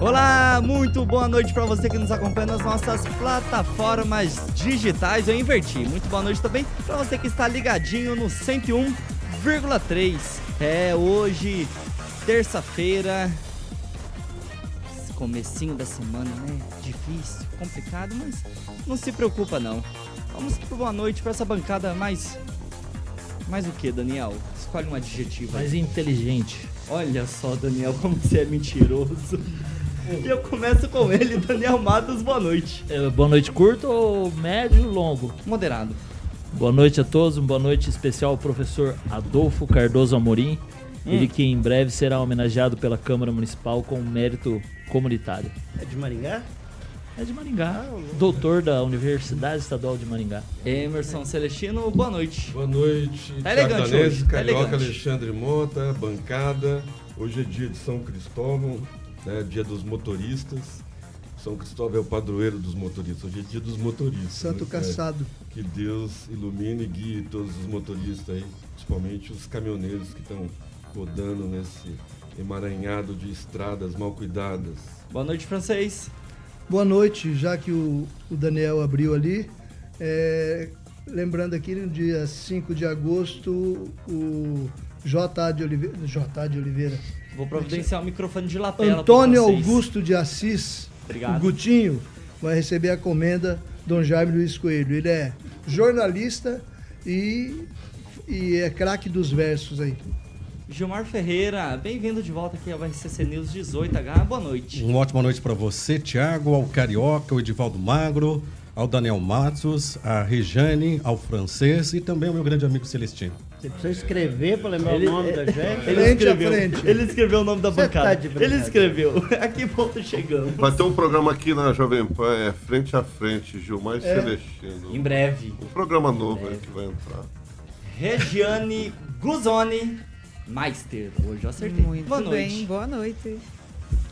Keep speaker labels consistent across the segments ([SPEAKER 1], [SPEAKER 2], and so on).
[SPEAKER 1] Olá, muito boa noite para você que nos acompanha nas nossas plataformas digitais. Eu inverti. Muito boa noite também para você que está ligadinho no 101,3. É hoje, terça-feira, comecinho da semana, né? Difícil, complicado, mas não se preocupa não. Vamos pro boa noite para essa bancada mais mais o que, Daniel? Escolhe um adjetivo.
[SPEAKER 2] Mais inteligente.
[SPEAKER 1] Olha só, Daniel, como você é mentiroso. E eu começo com ele, Daniel Matos, boa noite.
[SPEAKER 2] É, boa noite curto ou médio ou longo?
[SPEAKER 1] Moderado.
[SPEAKER 2] Boa noite a todos, uma boa noite especial ao professor Adolfo Cardoso Amorim. Hum. Ele que em breve será homenageado pela Câmara Municipal com mérito comunitário.
[SPEAKER 3] É de Maringá?
[SPEAKER 2] É de Maringá, ah, doutor da Universidade Estadual de Maringá.
[SPEAKER 1] Emerson Celestino, boa noite.
[SPEAKER 4] Boa noite.
[SPEAKER 1] Tá. Tá
[SPEAKER 4] Carioca,
[SPEAKER 1] elegante.
[SPEAKER 4] Alexandre Mota, bancada. Hoje é dia de São Cristóvão, né, dia dos motoristas. São Cristóvão é o padroeiro dos motoristas. Hoje é dia dos motoristas.
[SPEAKER 5] Santo
[SPEAKER 4] né?
[SPEAKER 5] Caçado.
[SPEAKER 4] É, que Deus ilumine e guie todos os motoristas aí, principalmente os caminhoneiros que estão rodando nesse emaranhado de estradas mal cuidadas.
[SPEAKER 1] Boa noite, francês.
[SPEAKER 5] Boa noite, já que o, o Daniel abriu ali. É, lembrando aqui, no dia 5 de agosto, o J. de Oliveira. J. de Oliveira.
[SPEAKER 1] Vou providenciar o microfone de lapela.
[SPEAKER 5] Antônio. Augusto de Assis,
[SPEAKER 1] Obrigado.
[SPEAKER 5] o Gutinho, vai receber a comenda Dom Jaime Luiz Coelho. Ele é jornalista e, e é craque dos versos aí.
[SPEAKER 1] Gilmar Ferreira, bem-vindo de volta aqui ao RCC News 18H. Boa noite.
[SPEAKER 6] Uma ótima noite para você, Tiago, ao Carioca, ao Edivaldo Magro, ao Daniel Matos, a Rejane, ao Francês e também ao meu grande amigo Celestino.
[SPEAKER 3] Você precisa escrever para lembrar
[SPEAKER 1] Ele-
[SPEAKER 3] o nome da gente?
[SPEAKER 1] Ele
[SPEAKER 5] Frente a
[SPEAKER 1] escreveu,
[SPEAKER 5] frente.
[SPEAKER 1] ele escreveu o nome da
[SPEAKER 3] Você
[SPEAKER 1] bancada.
[SPEAKER 3] tá
[SPEAKER 1] ele escreveu. A que ponto chegamos?
[SPEAKER 7] Vai ter um programa aqui na Jovem Pan, é Frente a Frente, Gilmar e Celestino.
[SPEAKER 1] Em breve.
[SPEAKER 7] Um programa novo aí que vai entrar.
[SPEAKER 1] Regiane Guzoni Meister. Hoje eu acertei.
[SPEAKER 8] Muito
[SPEAKER 1] boa noite.
[SPEAKER 8] bem, boa noite.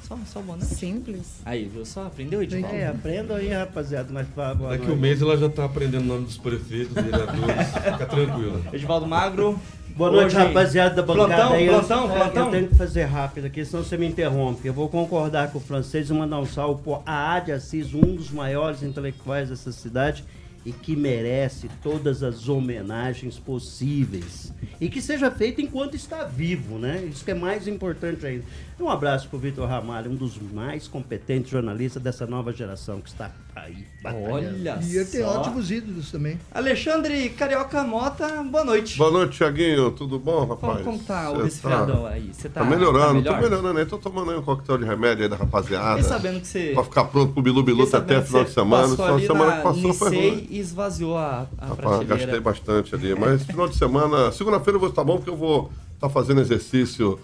[SPEAKER 1] Só, só boa noite.
[SPEAKER 8] Simples.
[SPEAKER 1] Aí, viu? Só aprendeu, Edivaldo?
[SPEAKER 3] É, aprendam aí, rapaziada. Mas fala boa
[SPEAKER 4] Daqui
[SPEAKER 3] noite.
[SPEAKER 4] um mês ela já está aprendendo o nome dos prefeitos, vereadores. Fica tranquila.
[SPEAKER 1] Edivaldo Magro.
[SPEAKER 3] Boa noite,
[SPEAKER 1] Hoje-
[SPEAKER 3] rapaziada da bancada.
[SPEAKER 1] Plantão,
[SPEAKER 3] aí.
[SPEAKER 1] plantão,
[SPEAKER 3] eu,
[SPEAKER 1] plantão.
[SPEAKER 3] Eu tenho que fazer rápido aqui, senão você me interrompe. Eu vou concordar com o francês e mandar um salve A de Assis, um dos maiores intelectuais dessa cidade e que merece todas as homenagens possíveis. E que seja feito enquanto está vivo, né? Isso que é mais importante ainda. Um abraço pro Vitor Ramalho, um dos mais competentes jornalistas dessa nova geração que está aí. batalhando.
[SPEAKER 1] Olha
[SPEAKER 5] E ele tem
[SPEAKER 1] só.
[SPEAKER 5] ótimos ídolos também.
[SPEAKER 1] Alexandre Carioca Mota, boa noite.
[SPEAKER 7] Boa noite, Tiaguinho. Tudo bom,
[SPEAKER 1] Como,
[SPEAKER 7] rapaz?
[SPEAKER 1] como tá o
[SPEAKER 7] Cê
[SPEAKER 1] resfriadão aí? Você tá,
[SPEAKER 7] Tá melhorando,
[SPEAKER 1] tá
[SPEAKER 7] tô
[SPEAKER 1] melhor?
[SPEAKER 7] melhorando aí. Tô tomando aí um coquetel de remédio aí da rapaziada.
[SPEAKER 1] Fiquei sabendo que você...
[SPEAKER 7] Pra ficar pronto pro Bilu Bilu até final de semana. de
[SPEAKER 1] ali
[SPEAKER 7] semana
[SPEAKER 1] na
[SPEAKER 7] que passou foi ruim.
[SPEAKER 1] e esvaziou a, a
[SPEAKER 7] Rapaz,
[SPEAKER 1] prateleira.
[SPEAKER 7] gastei bastante ali. Mas final de semana, segunda-feira eu vou estar bom porque eu vou estar fazendo exercício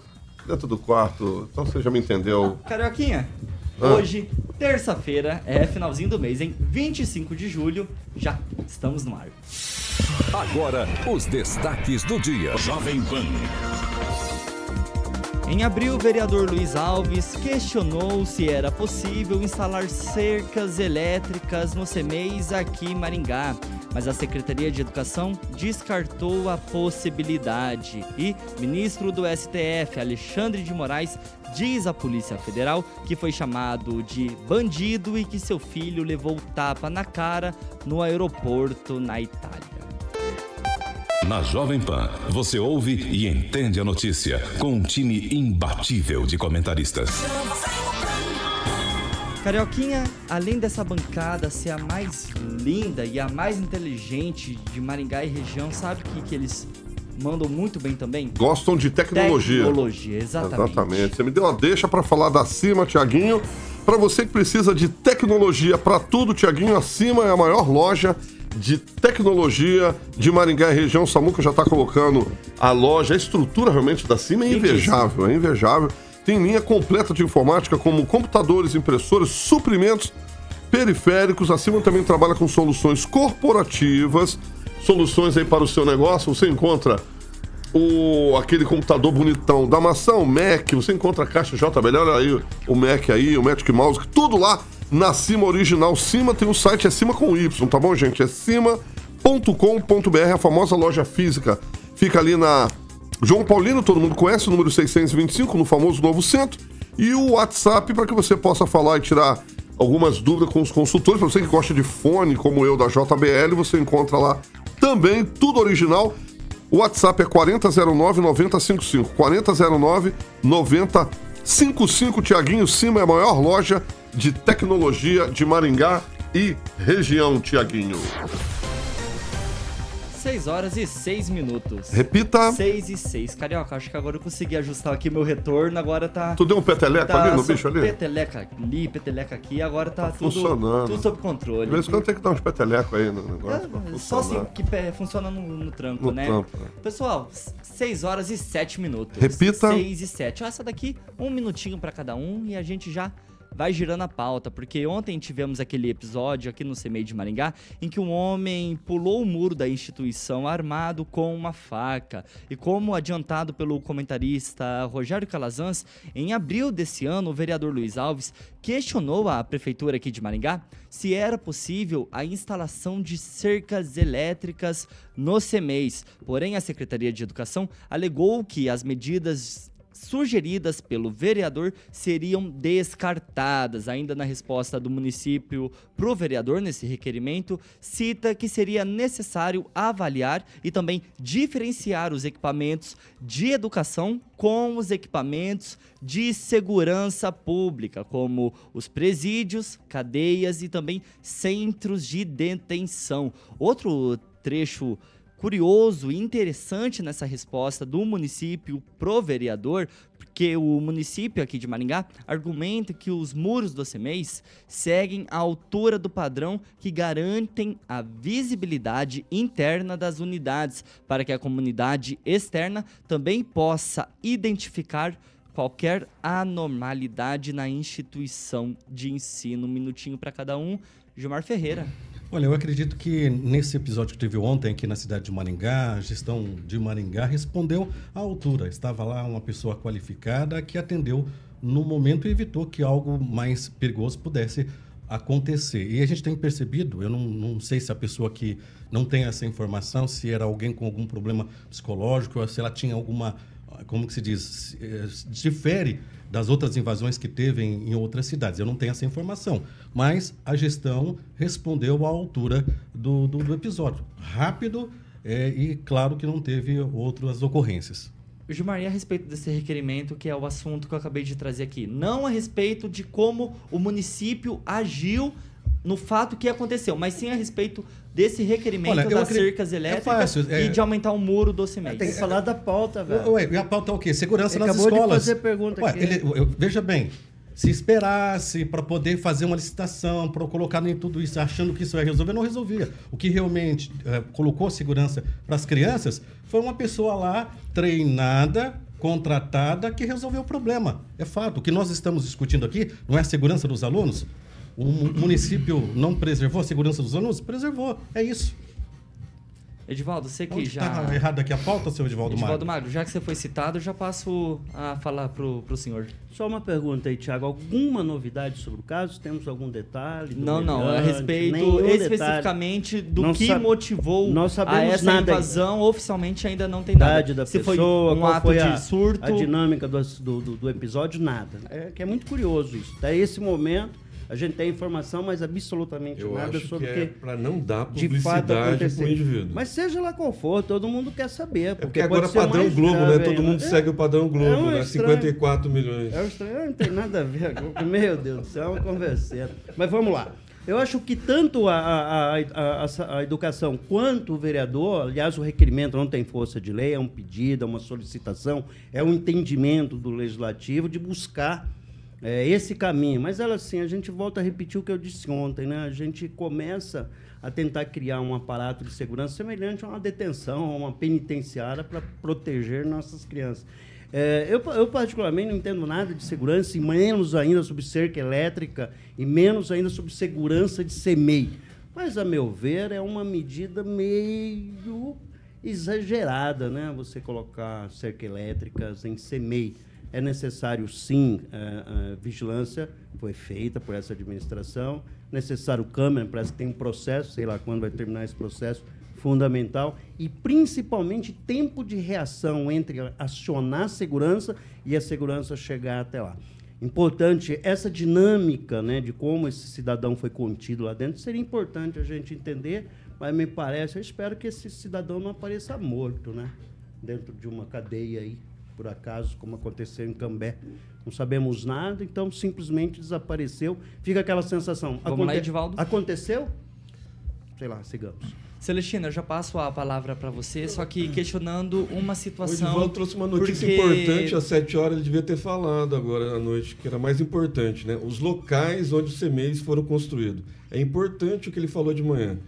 [SPEAKER 7] dentro do quarto. Então você já me entendeu.
[SPEAKER 1] Carioquinha,
[SPEAKER 7] Ah.
[SPEAKER 1] hoje, terça-feira, é finalzinho do mês, hein? 25 de julho, já estamos no ar.
[SPEAKER 9] Agora, os destaques do dia. Jovem Pan.
[SPEAKER 1] Em abril, o vereador Luiz Alves questionou se era possível instalar cercas elétricas no CEMEIS aqui em Maringá, mas a Secretaria de Educação descartou a possibilidade. E ministro do STF, Alexandre de Moraes, diz à Polícia Federal que foi chamado de bandido e que seu filho levou tapa na cara no aeroporto na Itália.
[SPEAKER 9] Na Jovem Pan, você ouve e entende a notícia com um time imbatível de comentaristas.
[SPEAKER 1] Carioquinha, além dessa bancada ser a mais linda e a mais inteligente de Maringá e região, sabe o que, que eles mandam muito bem também?
[SPEAKER 7] Gostam de tecnologia.
[SPEAKER 1] Tecnologia, exatamente.
[SPEAKER 7] Exatamente. Você me deu uma deixa para falar da Cima, Tiaguinho. Para você que precisa de tecnologia para tudo, Tiaguinho, a Cima é a maior loja de tecnologia de Maringá e região. O Samuca já está colocando a loja, a estrutura realmente da Cima é invejável, é invejável. Tem linha completa de informática como computadores, impressoras, suprimentos, periféricos. A Cima também trabalha com soluções corporativas, soluções aí para o seu negócio. Você encontra o, aquele computador bonitão da maçã, o Mac, você encontra a caixa JBL, olha aí o Mac aí, o Magic Mouse, tudo lá na Cima Original. Cima tem um site, é Cima com Y, tá bom, gente? É cima.com.br, a famosa loja física. Fica ali na João Paulino, todo mundo conhece, o número 625, no famoso Novo Centro. E o WhatsApp para que você possa falar e tirar algumas dúvidas com os consultores. Para você que gosta de fone, como eu, da JBL, você encontra lá também, tudo original. O WhatsApp é 4009-9055. 4009-9055. Tiaguinho Cima é a maior loja de tecnologia de Maringá e região, Tiaguinho.
[SPEAKER 1] 6 horas e 6 minutos.
[SPEAKER 7] Repita.
[SPEAKER 1] 6 e 6. Carioca, acho que agora eu consegui ajustar aqui meu retorno, agora tá...
[SPEAKER 7] Tu deu um peteleco
[SPEAKER 1] tá
[SPEAKER 7] ali no bicho ali?
[SPEAKER 1] Peteleca ali, peteleca aqui, agora tá, tudo,
[SPEAKER 7] funcionando.
[SPEAKER 1] tudo sob controle.
[SPEAKER 7] De vez em quando tem que dar uns petelecos aí no negócio. pra
[SPEAKER 1] É, Só assim que funciona no, no tranco,
[SPEAKER 7] No
[SPEAKER 1] né?
[SPEAKER 7] trampo, né?
[SPEAKER 1] Pessoal, 6 horas e 7 minutos.
[SPEAKER 7] Repita.
[SPEAKER 1] 6 e 7. Ó, essa daqui, um minutinho pra cada um e a gente já vai girando a pauta, porque ontem tivemos aquele episódio aqui no CMEI de Maringá em que um homem pulou o muro da instituição armado com uma faca. E como adiantado pelo comentarista Rogério Calazans, em abril desse ano, o vereador Luiz Alves questionou a prefeitura aqui de Maringá se era possível a instalação de cercas elétricas no CEMEIS. Porém, a Secretaria de Educação alegou que as medidas sugeridas pelo vereador seriam descartadas. Ainda na resposta do município pro vereador nesse requerimento, cita que seria necessário avaliar e também diferenciar os equipamentos de educação com os equipamentos de segurança pública, como os presídios, cadeias e também centros de detenção. Outro trecho curioso e interessante nessa resposta do município pro vereador, porque o município aqui de Maringá argumenta que os muros do CEMEIS seguem a altura do padrão que garantem a visibilidade interna das unidades, para que a comunidade externa também possa identificar qualquer anormalidade na instituição de ensino. Um minutinho para cada um. Gilmar Ferreira.
[SPEAKER 6] Olha, eu acredito que nesse episódio que teve ontem aqui na cidade de Maringá, a gestão de Maringá respondeu à altura. Estava lá uma pessoa qualificada que atendeu no momento e evitou que algo mais perigoso pudesse acontecer. E a gente tem percebido, eu não, não sei se a pessoa que não tem essa informação, se era alguém com algum problema psicológico, se ela tinha alguma, como que se diz, eh, difere das outras invasões que teve em, em outras cidades. Eu não tenho essa informação, mas a gestão respondeu à altura do, do, do episódio. Rápido eh, e claro que não teve outras ocorrências.
[SPEAKER 1] Gilmar, e a respeito desse requerimento, que é o assunto que eu acabei de trazer aqui? Não a respeito de como o município agiu no fato que aconteceu, mas sim a respeito desse requerimento
[SPEAKER 6] Olha,
[SPEAKER 1] das
[SPEAKER 6] acredito-
[SPEAKER 1] cercas
[SPEAKER 6] é
[SPEAKER 1] elétricas
[SPEAKER 6] fácil, é-
[SPEAKER 1] e de aumentar o muro do CIMEI.
[SPEAKER 3] Tem que falar da pauta, velho.
[SPEAKER 6] Ué, e a pauta é o quê? Segurança
[SPEAKER 3] Ele
[SPEAKER 6] nas
[SPEAKER 3] acabou de
[SPEAKER 6] escolas.
[SPEAKER 3] fazer pergunta
[SPEAKER 6] Ué,
[SPEAKER 3] aqui.
[SPEAKER 6] ele- eu- veja bem, se esperasse para poder fazer uma licitação, para colocar em tudo isso, achando que isso ia resolver, não resolvia. O que realmente eh, colocou segurança para as crianças foi uma pessoa lá treinada, contratada, que resolveu o problema. É fato. O que nós estamos discutindo aqui não é a segurança dos alunos. O mu- município não preservou a segurança dos alunos? Preservou. É isso.
[SPEAKER 1] Edivaldo, você que
[SPEAKER 6] Onde
[SPEAKER 1] já.
[SPEAKER 6] está errado aqui a pauta, seu Edivaldo,
[SPEAKER 1] Edivaldo
[SPEAKER 6] Magro?
[SPEAKER 1] Magro, já que você foi citado, eu já passo a falar pro, pro senhor.
[SPEAKER 3] Só uma pergunta aí, Tiago. Alguma novidade sobre o caso? Temos algum detalhe?
[SPEAKER 1] Não, não, a respeito
[SPEAKER 3] Nenhum detalhe.
[SPEAKER 1] especificamente do
[SPEAKER 3] Não
[SPEAKER 1] que motivou
[SPEAKER 3] não
[SPEAKER 1] a essa
[SPEAKER 3] nada
[SPEAKER 1] invasão, oficialmente ainda não tem nada.
[SPEAKER 3] idade da
[SPEAKER 1] Se
[SPEAKER 3] pessoa,
[SPEAKER 1] foi um
[SPEAKER 3] qual
[SPEAKER 1] ato
[SPEAKER 3] foi a,
[SPEAKER 1] de surto.
[SPEAKER 3] a dinâmica do, do, do- do episódio, nada. É que é muito curioso isso. Até esse momento, a gente tem informação, mas absolutamente
[SPEAKER 4] Eu
[SPEAKER 3] nada sobre
[SPEAKER 4] que
[SPEAKER 3] o que
[SPEAKER 4] é para não dar publicidade para o indivíduo.
[SPEAKER 3] Mas seja lá qual for, todo mundo quer saber.
[SPEAKER 4] é
[SPEAKER 3] Porque,
[SPEAKER 4] porque agora é
[SPEAKER 3] pode ser
[SPEAKER 4] padrão Globo, né?
[SPEAKER 3] grave
[SPEAKER 4] Todo
[SPEAKER 3] ainda.
[SPEAKER 4] mundo
[SPEAKER 3] É,
[SPEAKER 4] segue o padrão Globo,
[SPEAKER 3] um
[SPEAKER 4] né?
[SPEAKER 3] estranho.
[SPEAKER 4] 54 milhões.
[SPEAKER 3] É o estranho, não tem nada a ver. Meu Deus do céu, é uma conversa. Mas vamos lá. Eu acho que tanto a, a, a, a- a educação quanto o vereador, aliás, o requerimento não tem força de lei, é um pedido, é uma solicitação, é um entendimento do legislativo de buscar é, esse caminho. Mas ela assim, a gente volta a repetir o que eu disse ontem, né? A gente começa a tentar criar um aparato de segurança semelhante a uma detenção, a uma penitenciária para proteger nossas crianças. É, eu, eu, particularmente, não entendo nada de segurança, e menos ainda sobre cerca elétrica, e menos ainda sobre segurança de CEMEI. Mas, a meu ver, é uma medida meio exagerada, né? Você colocar cerca elétricas em CEMEI. É necessário, sim, a, a vigilância, foi feita por essa administração. Necessário câmera, parece que tem um processo, sei lá quando vai terminar esse processo, fundamental. E, principalmente, tempo de reação entre acionar a segurança e a segurança chegar até lá. Importante, essa dinâmica né, de como esse cidadão foi contido lá dentro, seria importante a gente entender, mas me parece, eu espero que esse cidadão não apareça morto, né? Dentro de uma cadeia aí por acaso, como aconteceu em Cambé. Não sabemos nada, então simplesmente desapareceu. Fica aquela sensação.
[SPEAKER 1] Vamos Aconte lá, Edivaldo.
[SPEAKER 3] Aconteceu? Sei lá, sigamos.
[SPEAKER 1] Celestina, eu já passo a palavra para você, só que questionando uma situação. O
[SPEAKER 4] Edivaldo trouxe uma notícia porque... importante às 7 horas, ele devia ter falado agora à noite, que era mais importante, né? Os locais onde os CMEs foram construídos. É importante o que ele falou de manhã.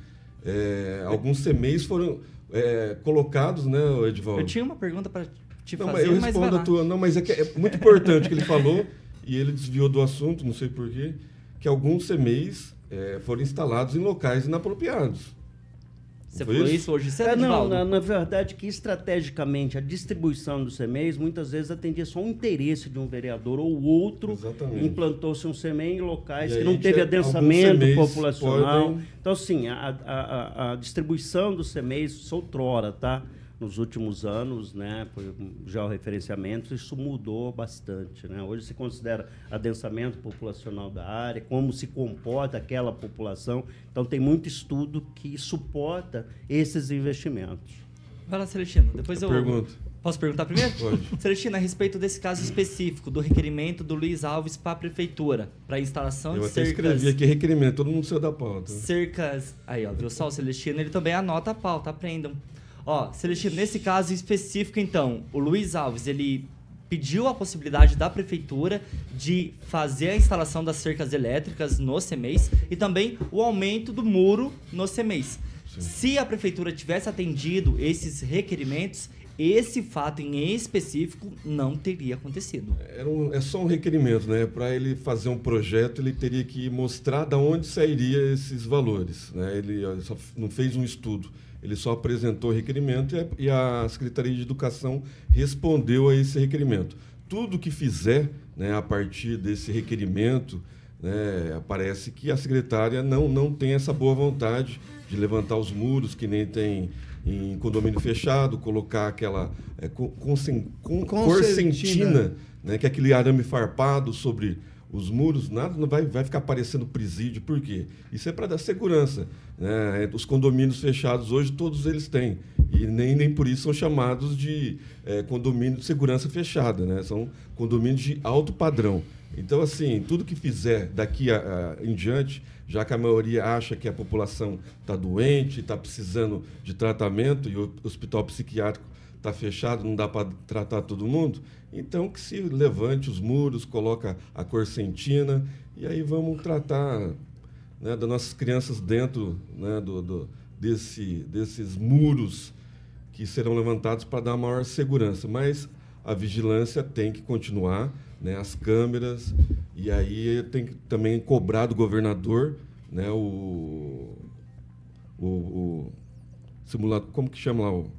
[SPEAKER 4] É, alguns CMEs foram é, colocados, né, Edivaldo?
[SPEAKER 1] Eu tinha uma pergunta para te
[SPEAKER 4] não,
[SPEAKER 1] fazer,
[SPEAKER 4] eu respondo a tua. Não, mas é, que é muito importante que ele falou, e ele desviou do assunto, não sei porquê, que alguns CMEs é, foram instalados em locais inapropriados.
[SPEAKER 1] Você falou isso, isso hoje cedo,
[SPEAKER 3] é, Não, na, na, verdade, que estrategicamente a distribuição dos CMEs muitas vezes atendia só o interesse de um vereador ou outro. Implantou-se um CME em locais e que não teve adensamento populacional. Podem... Então, sim, a, a, a, a distribuição dos CMEs, outrora, tá? Nos últimos anos, né, por georreferenciamento, isso mudou bastante. Né? Hoje se considera adensamento populacional da área, como se comporta aquela população. Então, tem muito estudo que suporta esses investimentos.
[SPEAKER 1] Vai lá, Celestino. Depois eu.
[SPEAKER 4] Pergunto.
[SPEAKER 1] Posso perguntar primeiro?
[SPEAKER 4] Pode.
[SPEAKER 1] Celestino, a respeito desse caso específico, do requerimento do Luiz Alves para a prefeitura, para instalação
[SPEAKER 4] eu
[SPEAKER 1] de cercas...
[SPEAKER 4] Eu até escrevi aqui requerimento, todo mundo saiu da pauta.
[SPEAKER 1] Cercas... Aí, ó, viu só o Celestino? Ele também anota a pauta, aprendam. Ó, Celestino, nesse caso específico, então, o Luiz Alves, ele pediu a possibilidade da prefeitura de fazer a instalação das cercas elétricas no CEMEIS e também o aumento do muro no CEMEIS. Se a prefeitura tivesse atendido esses requerimentos, esse fato em específico não teria acontecido.
[SPEAKER 4] Era um, é só um requerimento, né? Para ele fazer um projeto, ele teria que mostrar de onde sairia esses valores. Né? Ele só não fez um estudo. Ele só apresentou o requerimento e a Secretaria de Educação respondeu a esse requerimento. Tudo que fizer né, a partir desse requerimento, né, parece que a secretária não, não tem essa boa vontade de levantar os muros, que nem tem em condomínio fechado, colocar aquela é, corcentina, né, que é aquele arame farpado sobre os muros, nada não vai, vai ficar parecendo presídio. Por quê? Isso é para dar segurança. Né? É, os condomínios fechados hoje, todos eles têm. E nem, nem por isso são chamados de é, condomínio de segurança fechada. Né? São condomínios de alto padrão. Então, assim, tudo que fizer daqui a, a, em diante, já que a maioria acha que a população está doente, está precisando de tratamento, e o hospital psiquiátrico está fechado, não dá para tratar todo mundo, então que se levante os muros, coloca a corcentina, e aí vamos tratar né, das nossas crianças dentro né, do, do, desse, desses muros que serão levantados para dar maior segurança. Mas a vigilância tem que continuar, né, as câmeras, e aí tem que também cobrar do governador né, o, o, o simulador, como que chama lá, o,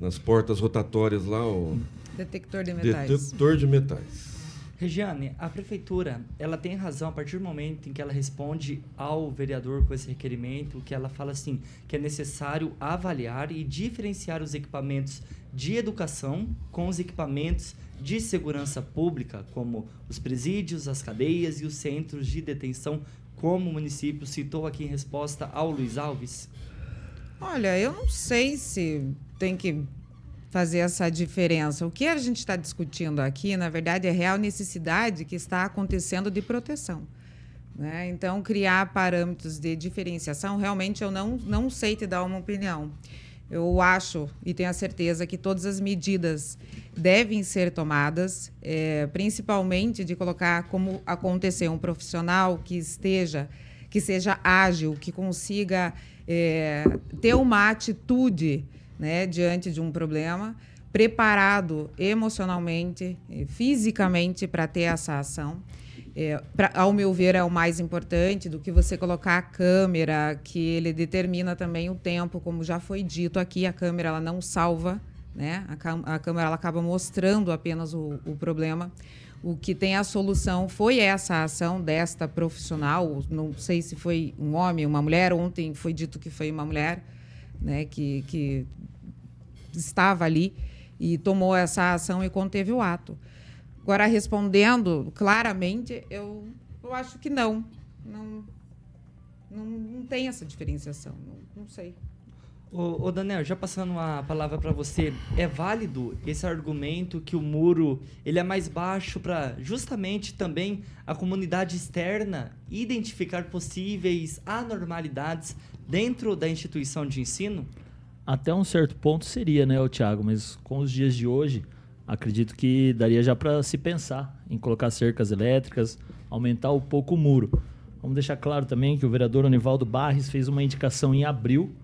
[SPEAKER 4] nas portas rotatórias lá, o
[SPEAKER 8] detector de metais.
[SPEAKER 4] Detector de metais.
[SPEAKER 1] Regiane, a prefeitura, ela tem razão a partir do momento em que ela responde ao vereador com esse requerimento, que ela fala assim, que é necessário avaliar e diferenciar os equipamentos de educação com os equipamentos de segurança pública, como os presídios, as cadeias e os centros de detenção, como o município citou aqui em resposta ao Luiz Alves?
[SPEAKER 8] Olha, eu não sei se tem que fazer essa diferença. O que a gente está discutindo aqui, na verdade, é a real necessidade que está acontecendo de proteção. Né? Então, criar parâmetros de diferenciação, realmente eu não, não sei te dar uma opinião. Eu acho e tenho a certeza que todas as medidas devem ser tomadas, é, principalmente de colocar como acontecer um profissional que esteja, que seja ágil, que consiga é, ter uma atitude né, diante de um problema, preparado emocionalmente, eh, fisicamente para ter essa ação. É, pra, ao meu ver, é o mais importante do que você colocar a câmera, que ele determina também o tempo, como já foi dito aqui, a câmera ela não salva, né? A, a câmera ela acaba mostrando apenas o, o problema. O que tem a solução foi essa ação desta profissional. Não sei se foi um homem, uma mulher. Ontem foi dito que foi uma mulher, né? Que, que estava ali e tomou essa ação e conteve o ato. Agora, respondendo claramente, eu, eu acho que não. Não, não, não tem essa diferenciação. Não, não sei.
[SPEAKER 1] Ô, ô, Daniel, já passando a palavra para você, é válido esse argumento que o muro ele é mais baixo para justamente também a comunidade externa identificar possíveis anormalidades dentro da instituição de ensino?
[SPEAKER 2] Até um certo ponto seria, né, Tiago? Mas com os dias de hoje, acredito que daria já para se pensar em colocar cercas elétricas, aumentar um pouco o muro. Vamos deixar claro também que o vereador Onivaldo Barres fez uma indicação em abril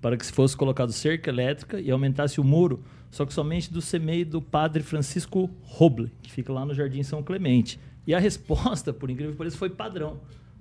[SPEAKER 2] para que se fosse colocado cerca elétrica e aumentasse o muro, só que somente do CMEI do padre Francisco Roble, que fica lá no Jardim São Clemente. E a resposta, por incrível que pareça, foi padrão.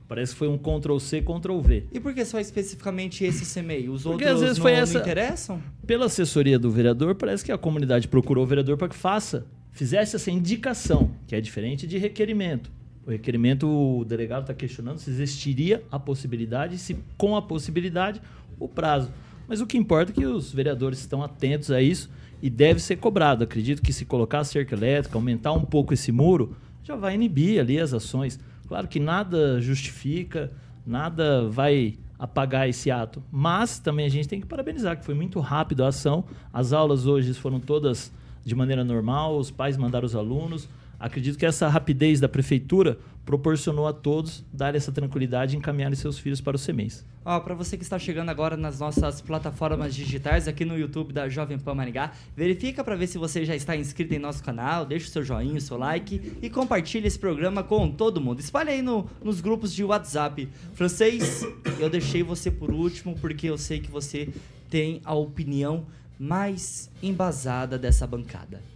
[SPEAKER 2] Parece que foi um Ctrl-C, Ctrl-V.
[SPEAKER 1] E por que só especificamente esse CMEI? Os
[SPEAKER 2] Porque
[SPEAKER 1] outros
[SPEAKER 2] às vezes
[SPEAKER 1] não,
[SPEAKER 2] foi
[SPEAKER 1] não
[SPEAKER 2] essa-
[SPEAKER 1] interessam?
[SPEAKER 2] Pela assessoria do vereador, parece que a comunidade procurou o vereador para que faça, fizesse essa indicação, que é diferente de requerimento. O requerimento, o delegado está questionando se existiria a possibilidade, se com a possibilidade, o prazo. Mas o que importa é que os vereadores estão atentos a isso e deve ser cobrado. Acredito que se colocar a cerca elétrica, aumentar um pouco esse muro, já vai inibir ali as ações. Claro que nada justifica, nada vai apagar esse ato. Mas também a gente tem que parabenizar, que foi muito rápido a ação. As aulas hoje foram todas de maneira normal, os pais mandaram os alunos. Acredito que essa rapidez da prefeitura proporcionou a todos dar essa tranquilidade e encaminharem seus filhos para os CMEs.
[SPEAKER 1] Ó, para você que está chegando agora nas nossas plataformas digitais aqui no YouTube da Jovem Pan Maringá, verifica para ver se você já está inscrito em nosso canal, deixa o seu joinha, o seu like e compartilhe esse programa com todo mundo. Espalhe aí no, nos grupos de WhatsApp. Francês, eu deixei você por último porque eu sei que você tem a opinião mais embasada dessa bancada.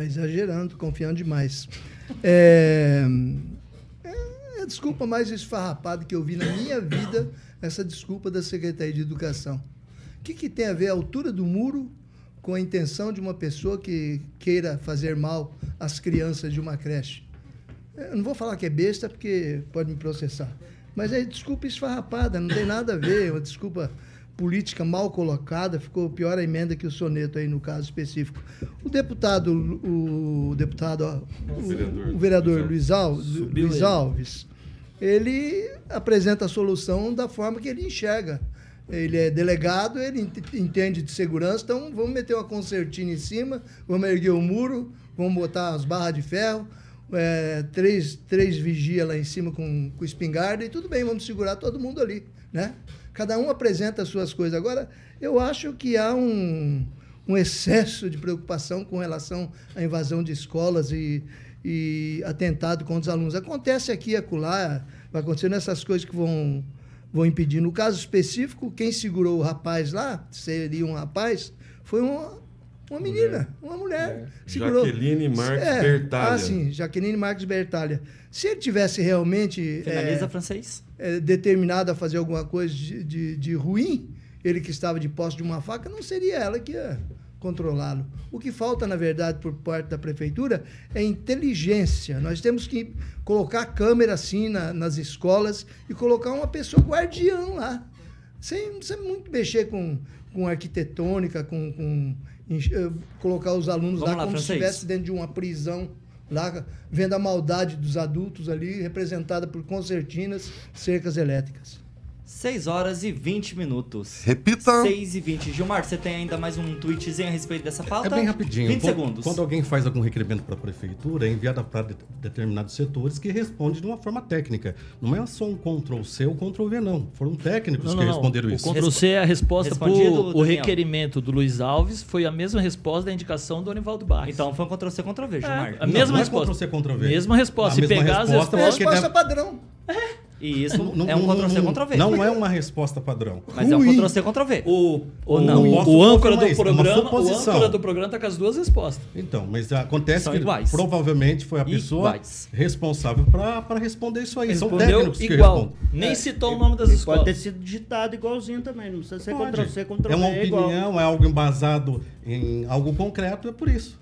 [SPEAKER 5] Tá exagerando, confiando demais. É, é a desculpa mais esfarrapada que eu vi na minha vida, essa desculpa da Secretaria de Educação. O que, que tem a ver a altura do muro com a intenção de uma pessoa que queira fazer mal às crianças de uma creche? Eu não vou falar que é besta, porque pode me processar. Mas é desculpa esfarrapada, não tem nada a ver, é uma desculpa política mal colocada, ficou pior a emenda que o soneto aí no caso específico. O deputado, o deputado, ó, o,
[SPEAKER 4] vereador.
[SPEAKER 5] o vereador Luiz Alves, Luiz
[SPEAKER 2] ele.
[SPEAKER 5] Alves, ele apresenta a solução da forma que ele enxerga. Ele é delegado, ele ent- entende de segurança, então vamos meter uma concertina em cima, vamos erguer o muro, vamos botar as barras de ferro, é, três, três vigia lá em cima com, com espingarda e tudo bem, vamos segurar todo mundo ali, né? Cada um apresenta as suas coisas. Agora, eu acho que há um, um excesso de preocupação com relação à invasão de escolas e, e atentado contra os alunos. Acontece aqui e acolá, vai acontecendo essas coisas que vão, vão impedir. No caso específico, quem segurou o rapaz lá, seria um rapaz, foi uma, uma menina, uma mulher. Segurou.
[SPEAKER 4] Jaqueline Marques
[SPEAKER 5] É,
[SPEAKER 4] Bertalha.
[SPEAKER 5] Ah, sim, Jaqueline Marques Bertalha. Se ele tivesse realmente
[SPEAKER 1] Finaliza,
[SPEAKER 5] é,
[SPEAKER 1] francês?
[SPEAKER 5] É, determinado a fazer alguma coisa de, de, de ruim, ele que estava de posse de uma faca, não seria ela que ia controlá-lo. O que falta, na verdade, por parte da prefeitura é inteligência. Nós temos que colocar câmera assim na- nas escolas e colocar uma pessoa guardiã lá. Sem, sem muito mexer com, com arquitetônica, com, com eh, colocar os alunos
[SPEAKER 1] Vamos
[SPEAKER 5] lá,
[SPEAKER 1] lá,
[SPEAKER 5] como se
[SPEAKER 1] francês.
[SPEAKER 5] estivesse dentro de uma prisão, lá vendo a maldade dos adultos ali, representada por concertinas, cercas elétricas.
[SPEAKER 1] 6 horas e 20 minutos.
[SPEAKER 7] Repita.
[SPEAKER 1] 6 e 20. Gilmar, você tem ainda mais um tweetzinho a respeito dessa pauta?
[SPEAKER 6] É bem rapidinho.
[SPEAKER 1] 20
[SPEAKER 6] Quando-
[SPEAKER 1] segundos.
[SPEAKER 6] Quando alguém faz algum requerimento para a prefeitura, é enviado para de- determinados setores que responde de uma forma técnica. Não é só um Ctrl-C ou Ctrl-V, não. Foram técnicos
[SPEAKER 2] Não,
[SPEAKER 6] que
[SPEAKER 2] não, não.
[SPEAKER 6] responderam
[SPEAKER 2] O
[SPEAKER 6] isso.
[SPEAKER 2] Ctrl-C é a resposta para o
[SPEAKER 1] Daniel.
[SPEAKER 2] requerimento do Luiz Alves, foi a mesma resposta da indicação do Onivaldo Barros.
[SPEAKER 1] Então foi um Ctrl-C, Ctrl-V, Gilmar.
[SPEAKER 2] a
[SPEAKER 6] Não,
[SPEAKER 2] mesma
[SPEAKER 6] não é
[SPEAKER 2] resposta.
[SPEAKER 6] Ctrl-C, Ctrl-V.
[SPEAKER 2] Mesma resposta.
[SPEAKER 6] A
[SPEAKER 2] Se
[SPEAKER 6] mesma
[SPEAKER 2] pegar as
[SPEAKER 6] resposta,
[SPEAKER 5] É a
[SPEAKER 2] respostas.
[SPEAKER 5] resposta padrão.
[SPEAKER 1] E isso
[SPEAKER 6] Não-
[SPEAKER 1] é um
[SPEAKER 6] não-
[SPEAKER 1] Ctrl-C, Ctrl-V.
[SPEAKER 6] Não é uma resposta padrão.
[SPEAKER 1] Mas é um
[SPEAKER 5] Ruim.
[SPEAKER 1] Ctrl-C, Ctrl-V.
[SPEAKER 2] O, o,
[SPEAKER 1] não?
[SPEAKER 2] o,
[SPEAKER 6] Posso
[SPEAKER 2] âncora
[SPEAKER 6] confirmar
[SPEAKER 2] do
[SPEAKER 6] isso, é
[SPEAKER 2] programa, o âncora do programa tá com as duas respostas.
[SPEAKER 6] Então, mas acontece
[SPEAKER 1] São
[SPEAKER 6] que
[SPEAKER 1] iguais.
[SPEAKER 6] provavelmente foi a pessoa
[SPEAKER 1] Iguais.
[SPEAKER 6] responsável para responder isso aí. São
[SPEAKER 2] Respondeu
[SPEAKER 6] técnicos que
[SPEAKER 2] igual.
[SPEAKER 6] respondem.
[SPEAKER 2] Nem
[SPEAKER 3] É,
[SPEAKER 2] citou
[SPEAKER 3] e-
[SPEAKER 2] o nome das
[SPEAKER 3] e
[SPEAKER 2] escolas.
[SPEAKER 3] Pode ter sido digitado igualzinho também, não precisa ser
[SPEAKER 6] Pode.
[SPEAKER 3] Ctrl-C, Ctrl-V.
[SPEAKER 6] É uma
[SPEAKER 3] igual.
[SPEAKER 6] opinião, é algo embasado em algo concreto, é por isso.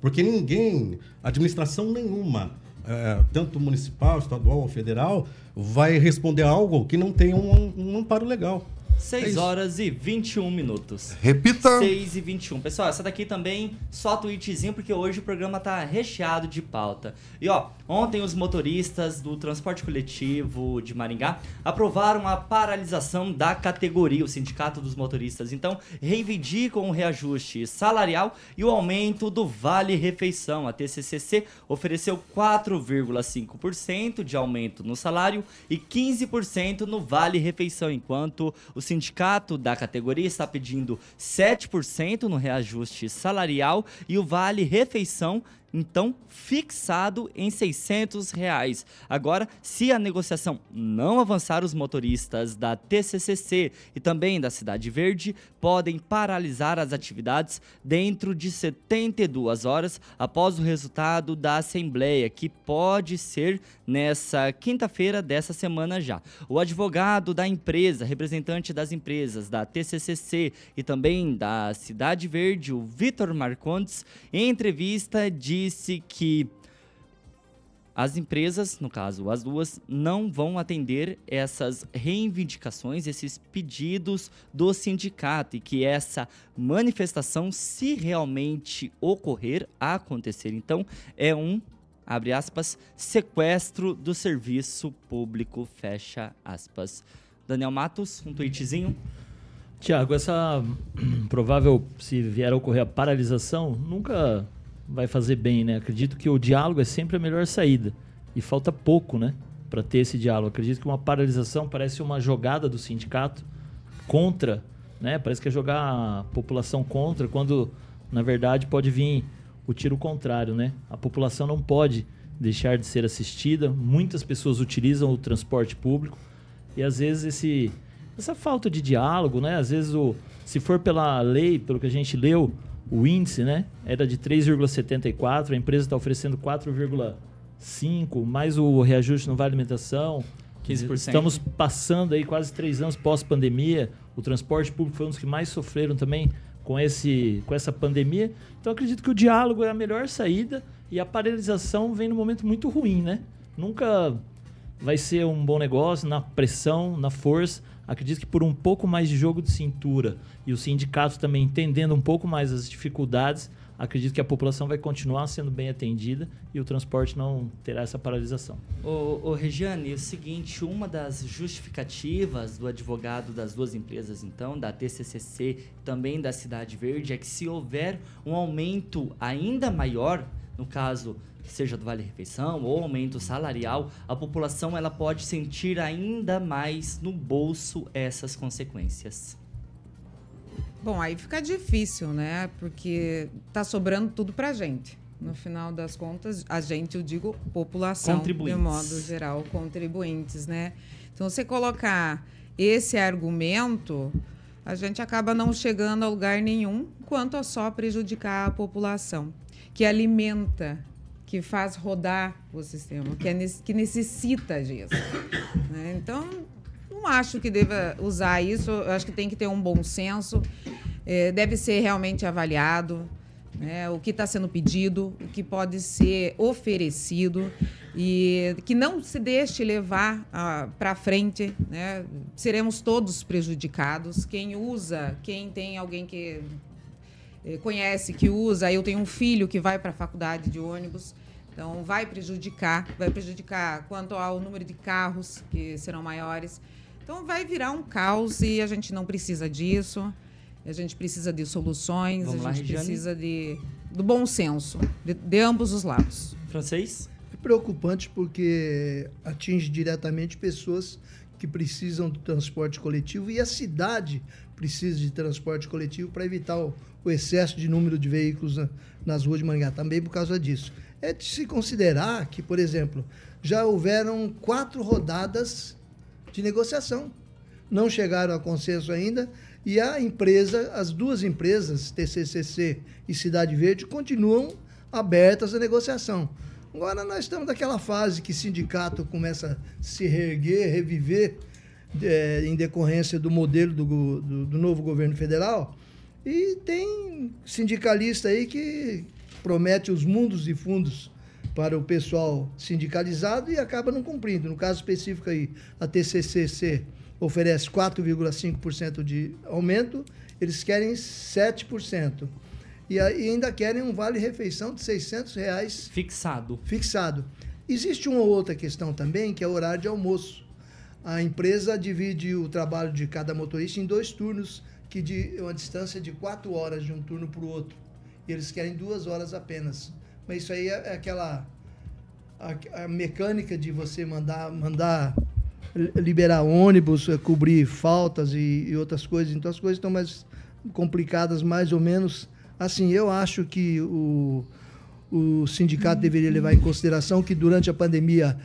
[SPEAKER 6] Porque ninguém, administração nenhuma, é, tanto municipal, estadual ou federal, vai responder algo que não tem um, um amparo legal. É
[SPEAKER 1] 6
[SPEAKER 6] isso.
[SPEAKER 1] horas e 21 minutos.
[SPEAKER 7] Repita.
[SPEAKER 1] 6 e 21. Pessoal, essa daqui também só tweetzinho, porque hoje o programa tá recheado de pauta. E ó, ontem os motoristas do transporte coletivo de Maringá aprovaram a paralisação da categoria, o Sindicato dos Motoristas. Então, reivindicam o reajuste salarial e o aumento do Vale Refeição. A TCCC ofereceu 4,5% de aumento no salário e 15% no Vale Refeição, enquanto o sindicato da categoria está pedindo 7% no reajuste salarial e o Vale Refeição então fixado em 600 reais. Agora, se a negociação não avançar, os motoristas da TCCC e também da Cidade Verde podem paralisar as atividades dentro de 72 horas após o resultado da Assembleia, que pode ser nessa quinta-feira dessa semana já. O advogado da empresa, representante das empresas da TCCC e também da Cidade Verde, o Vitor Marcondes, em entrevista disse que as empresas, no caso as duas, não vão atender essas reivindicações, esses pedidos do sindicato e que essa manifestação, se realmente ocorrer, acontecer, então é um, abre aspas, sequestro do serviço público, fecha aspas. Daniel Matos, um tweetzinho.
[SPEAKER 2] Tiago, essa provável, se vier a ocorrer a paralisação, nunca vai fazer bem, né? Acredito que o diálogo é sempre a melhor saída. E falta pouco, né? Para ter esse diálogo. Acredito que uma paralisação parece uma jogada do sindicato contra, né? Parece que é jogar a população contra, quando na verdade pode vir o tiro contrário, né? A população não pode deixar de ser assistida. Muitas pessoas utilizam o transporte público e às vezes esse essa falta de diálogo, né? Às vezes o se for pela lei, pelo que a gente leu, o índice, né, era de 3,74, a empresa está oferecendo 4,5, mais o reajuste no vale alimentação.
[SPEAKER 1] 15%.
[SPEAKER 2] Estamos passando aí quase três anos pós-pandemia. O transporte público foi um dos que mais sofreram também com, esse, com essa pandemia. Então acredito que o diálogo é a melhor saída e a paralisação vem num momento muito ruim, né? Nunca vai ser um bom negócio na pressão, na força. Acredito que por um pouco mais de jogo de cintura e o sindicato também entendendo um pouco mais as dificuldades, acredito que a população vai continuar sendo bem atendida e o transporte não terá essa paralisação.
[SPEAKER 1] Ô, Regiane, é o seguinte, uma das justificativas do advogado das duas empresas, então, da TCCC também da Cidade Verde, é que se houver um aumento ainda maior, no caso, seja do Vale Refeição ou aumento salarial, a população ela pode sentir ainda mais no bolso essas consequências.
[SPEAKER 8] Bom, aí fica difícil, né? Porque tá sobrando tudo pra gente. No final das contas, a gente, eu digo população, de modo geral, contribuintes, né? Então, você colocar esse argumento, a gente acaba não chegando a lugar nenhum, quanto a só prejudicar a população, que alimenta, que faz rodar o sistema, que, é, que necessita disso. né? Então, não acho que deva usar isso. Eu acho que tem que ter um bom senso. Eh, deve ser realmente avaliado né, o que está sendo pedido, o que pode ser oferecido e que não se deixe levar para frente. Né? Seremos todos prejudicados. Quem usa, quem tem alguém que eh, conhece, que usa. Eu tenho um filho que vai para a faculdade de ônibus. Então, vai prejudicar, vai prejudicar quanto ao número de carros que serão maiores. Então, vai virar um caos e a gente não precisa disso. A gente precisa de soluções,
[SPEAKER 1] Vamos
[SPEAKER 8] a
[SPEAKER 1] lá,
[SPEAKER 8] gente
[SPEAKER 1] Regiane?
[SPEAKER 8] precisa de, do bom senso, de, de ambos os lados.
[SPEAKER 1] Francês?
[SPEAKER 5] É preocupante porque atinge diretamente pessoas que precisam do transporte coletivo e a cidade precisa de transporte coletivo para evitar o, o excesso de número de veículos na- nas ruas de Maringá, também por causa disso. É de se considerar que, por exemplo, já houveram quatro rodadas de negociação. Não chegaram a consenso ainda e a empresa, as duas empresas, TCCC e Cidade Verde, continuam abertas à negociação. Agora nós estamos naquela fase que sindicato começa a se reerguer, reviver é, em decorrência do modelo do, do, do novo governo federal. E tem sindicalista aí que promete os mundos e fundos para o pessoal sindicalizado e acaba não cumprindo. No caso específico aí, a TCCC oferece 4,5% de aumento, eles querem 7%. E ainda querem um vale-refeição de 600 reais.
[SPEAKER 1] Fixado.
[SPEAKER 5] Fixado. Existe uma outra questão também, que é o horário de almoço. A empresa divide o trabalho de cada motorista em dois turnos, que de uma distância de quatro horas de um turno para o outro. E eles querem duas horas apenas. Mas isso aí é, é aquela a, a mecânica de você mandar, mandar liberar ônibus, é, cobrir faltas e, e, outras coisas. Então as coisas estão mais complicadas, mais ou menos. Assim, eu acho que o, o sindicato deveria levar em consideração que durante a pandemia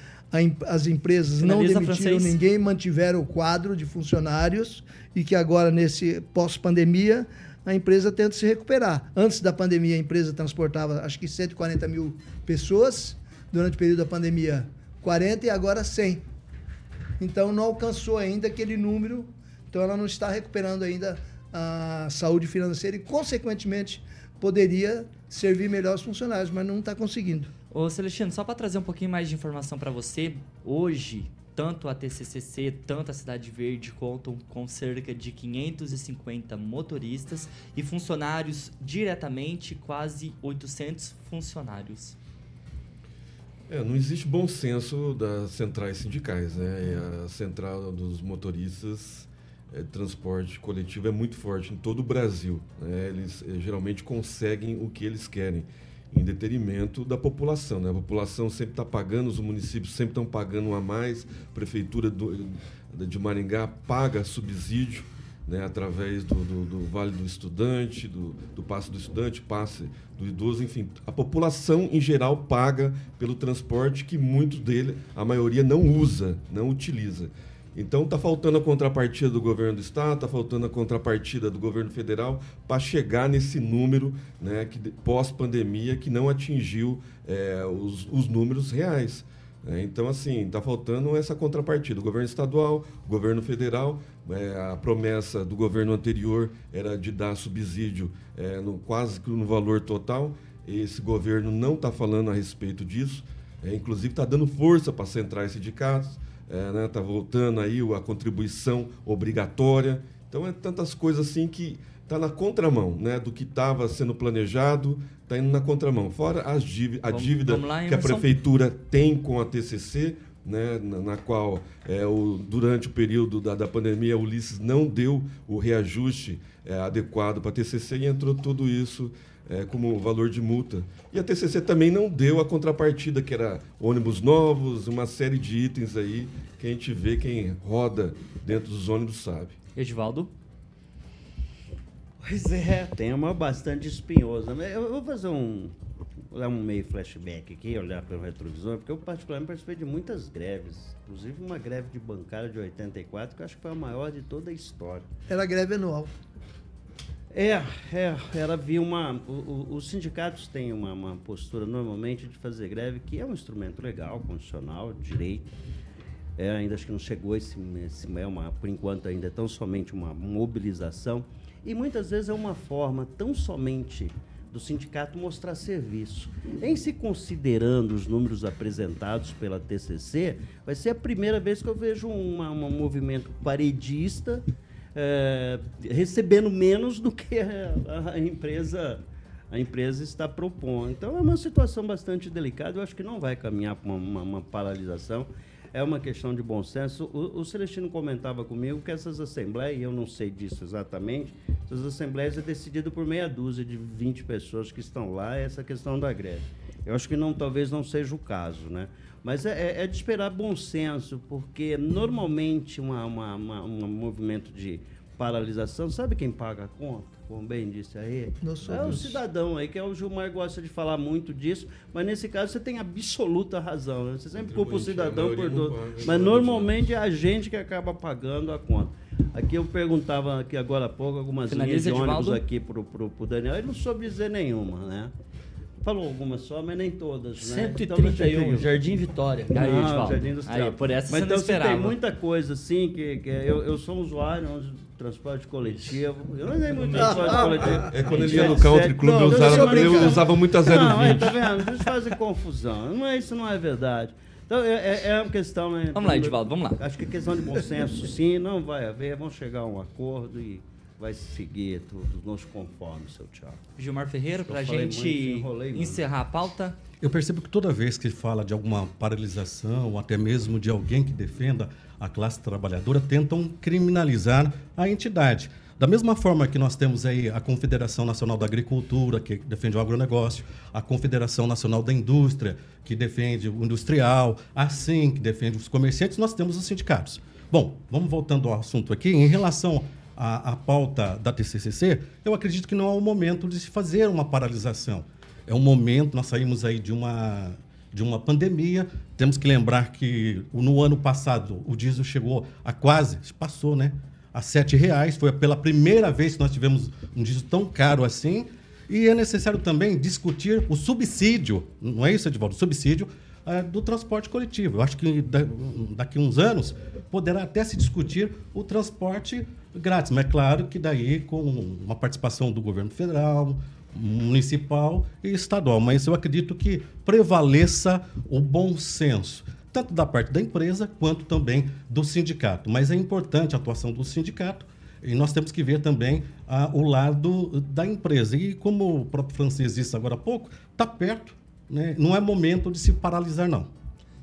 [SPEAKER 5] as empresas não demitiram francês. ninguém, mantiveram o quadro de funcionários e que agora, nesse pós-pandemia, a empresa tenta se recuperar. Antes da pandemia, a empresa transportava acho que 140 mil pessoas, durante o período da pandemia, 40 e agora 100. Então, não alcançou ainda aquele número, então ela não está recuperando ainda a saúde financeira e, consequentemente, poderia servir melhor os funcionários, mas não está conseguindo.
[SPEAKER 1] Ô Celestino, só para trazer um pouquinho mais de informação para você, hoje, tanto a TCCC, tanto a Cidade Verde contam com cerca de 550 motoristas e funcionários diretamente, quase 800 funcionários.
[SPEAKER 4] É, não existe bom senso das centrais sindicais, né? A central dos motoristas é, transporte coletivo é muito forte em todo o Brasil. Né? Eles é, geralmente conseguem o que eles querem em detrimento da população. Né? A população sempre está pagando, os municípios sempre estão pagando a mais, a prefeitura do, de Maringá paga subsídio né, através do, do, do, Vale do Estudante, do, do passe do estudante, passe do idoso, enfim. A população, em geral, paga pelo transporte que muitos dele, a maioria, não usa, não utiliza. Então está faltando a contrapartida do governo do estado, está faltando a contrapartida do governo federal para chegar nesse número né, que pós-pandemia que não atingiu é, os, os, números reais. Né? Então, assim, está faltando essa contrapartida. O governo estadual, o governo federal, é, a promessa do governo anterior era de dar subsídio é, no, quase que no valor total. Esse governo não está falando a respeito disso. Inclusive está dando força para centrais sindicatos é, né, tá voltando aí a contribuição obrigatória. Então é tantas coisas assim que está na contramão né, do que estava sendo planejado, está indo na contramão. Fora as dívidas, a dívida que a prefeitura tem com a TCC, né, na, na qual é, o, durante o período da, da pandemia o Ulisses não deu o reajuste é, adequado para a TCC e entrou tudo isso é, como valor de multa. E a TCC também não deu a contrapartida, que era ônibus novos, uma série de itens aí que a gente vê quem roda dentro dos ônibus sabe.
[SPEAKER 1] Edivaldo?
[SPEAKER 3] Pois é, tema bastante espinhoso. Eu vou fazer um, dar um meio flashback aqui, olhar pelo retrovisor, porque eu particularmente participei de muitas greves, inclusive uma greve de bancária de 84, que eu acho que foi a maior de toda a história.
[SPEAKER 5] Era greve anual.
[SPEAKER 3] É, é, ela havia uma. O, o, os sindicatos têm uma, uma, postura normalmente de fazer greve, que é um instrumento legal, constitucional, direito. É, ainda acho que não chegou esse, esse é uma, por enquanto ainda é tão somente uma mobilização. E muitas vezes é uma forma tão somente do sindicato mostrar serviço. Em se considerando os números apresentados pela TCC, vai ser a primeira vez que eu vejo um movimento paredista é, recebendo menos do que a, empresa a empresa está propondo. Então é uma situação bastante delicada. Eu acho que não vai caminhar para uma, uma, uma, paralisação. É uma questão de bom senso. O, o Celestino comentava comigo que essas assembleias, eu não sei disso exatamente, essas assembleias é decidido por meia dúzia de 20 pessoas que estão lá, essa questão da greve. Eu acho que não, talvez não seja o caso, né? Mas é, é, é de esperar bom senso, porque normalmente uma, uma, uma, um movimento de paralisação, sabe quem paga a conta? Como bem disse aí, é o cidadão aí, que é o Gilmar gosta de falar muito disso, mas nesse caso você tem absoluta razão. Né? Você sempre culpa o cidadão por tudo. Mas normalmente é a gente que acaba pagando a conta. Aqui eu perguntava aqui agora há pouco algumas
[SPEAKER 1] Finaliza,
[SPEAKER 3] linhas de ônibus
[SPEAKER 1] Edivaldo.
[SPEAKER 3] aqui pro, pro, pro Daniel, ele não soube dizer nenhuma, né? Falou algumas só, mas nem todas, né? Então,
[SPEAKER 2] 131,
[SPEAKER 3] eu-
[SPEAKER 2] Jardim Vitória.
[SPEAKER 1] Aí,
[SPEAKER 3] não,
[SPEAKER 1] Edivaldo.
[SPEAKER 3] Jardim Industrial.
[SPEAKER 1] Aí, por essa
[SPEAKER 3] Mas
[SPEAKER 1] você
[SPEAKER 3] então
[SPEAKER 1] não
[SPEAKER 3] você tem
[SPEAKER 1] esperava.
[SPEAKER 3] muita coisa assim, que, que eu, eu sou um usuário de transporte coletivo. Eu não andei muito em transporte coletivo.
[SPEAKER 4] É quando ele ia no country club,
[SPEAKER 3] Não,
[SPEAKER 4] eu usava, eu usava muito a
[SPEAKER 3] Não, aí,
[SPEAKER 4] 020.
[SPEAKER 3] tá vendo? Eles fazem confusão. Não é, isso não é verdade. Então, é, é- é uma questão... Né,
[SPEAKER 1] Vamos lá, Edivaldo, vamos lá.
[SPEAKER 3] Acho que é questão de bom senso, sim, não vai haver. Vamos chegar a um acordo e vai seguir tudo nos conformes, seu Thiago.
[SPEAKER 1] Gilmar Ferreira,
[SPEAKER 3] Eu falei
[SPEAKER 1] gente
[SPEAKER 3] muito, enrolei muito.
[SPEAKER 1] encerrar a pauta.
[SPEAKER 6] Eu percebo que toda vez que fala de alguma paralisação, ou até mesmo de alguém que defenda a classe trabalhadora, tentam criminalizar a entidade. Da mesma forma que nós temos aí a Confederação Nacional da Agricultura, que defende o agronegócio, a Confederação Nacional da Indústria, que defende o industrial, assim que defende os comerciantes, nós temos os sindicatos. Bom, vamos voltando ao assunto aqui. Em relação à, à pauta da TCCC, eu acredito que não é o momento de se fazer uma paralisação. É um momento, nós saímos aí de uma, de uma pandemia. Temos que lembrar que no ano passado o diesel chegou a quase, passou, né? A 7 reais. Foi pela primeira vez que nós tivemos um diesel tão caro assim. E é necessário também discutir o subsídio, não é isso, Edivaldo? O subsídio ah, do transporte coletivo. Eu acho que da- daqui a uns anos poderá até se discutir o transporte grátis, mas é claro que daí com uma participação do governo federal, municipal e estadual. Mas eu acredito que prevaleça o bom senso, tanto da parte da empresa quanto também do sindicato. Mas é importante a atuação do sindicato e nós temos que ver também ah, o lado da empresa. E como o próprio francês disse agora há pouco, está perto, né? não é momento de se paralisar, não.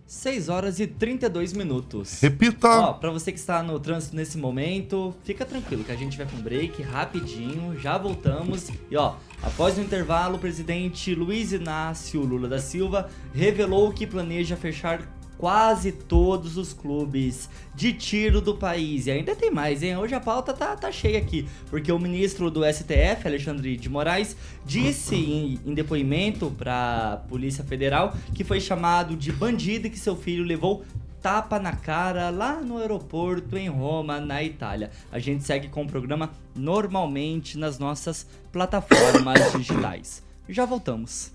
[SPEAKER 1] 6 horas e 32 minutos.
[SPEAKER 7] Repita.
[SPEAKER 1] Ó, pra você que está no trânsito nesse momento, fica tranquilo que a gente vai com um break rapidinho, já voltamos. E ó, após o intervalo, o presidente Luiz Inácio Lula da Silva revelou que planeja fechar quase todos os clubes de tiro do país. E ainda tem mais, hein? Hoje a pauta tá, tá cheia aqui, porque o ministro do STF, Alexandre de Moraes, disse em, em depoimento para Polícia Federal que foi chamado de bandido e que seu filho levou tapa na cara lá no aeroporto em Roma, na Itália. A gente segue com o programa normalmente nas nossas plataformas digitais. Já voltamos.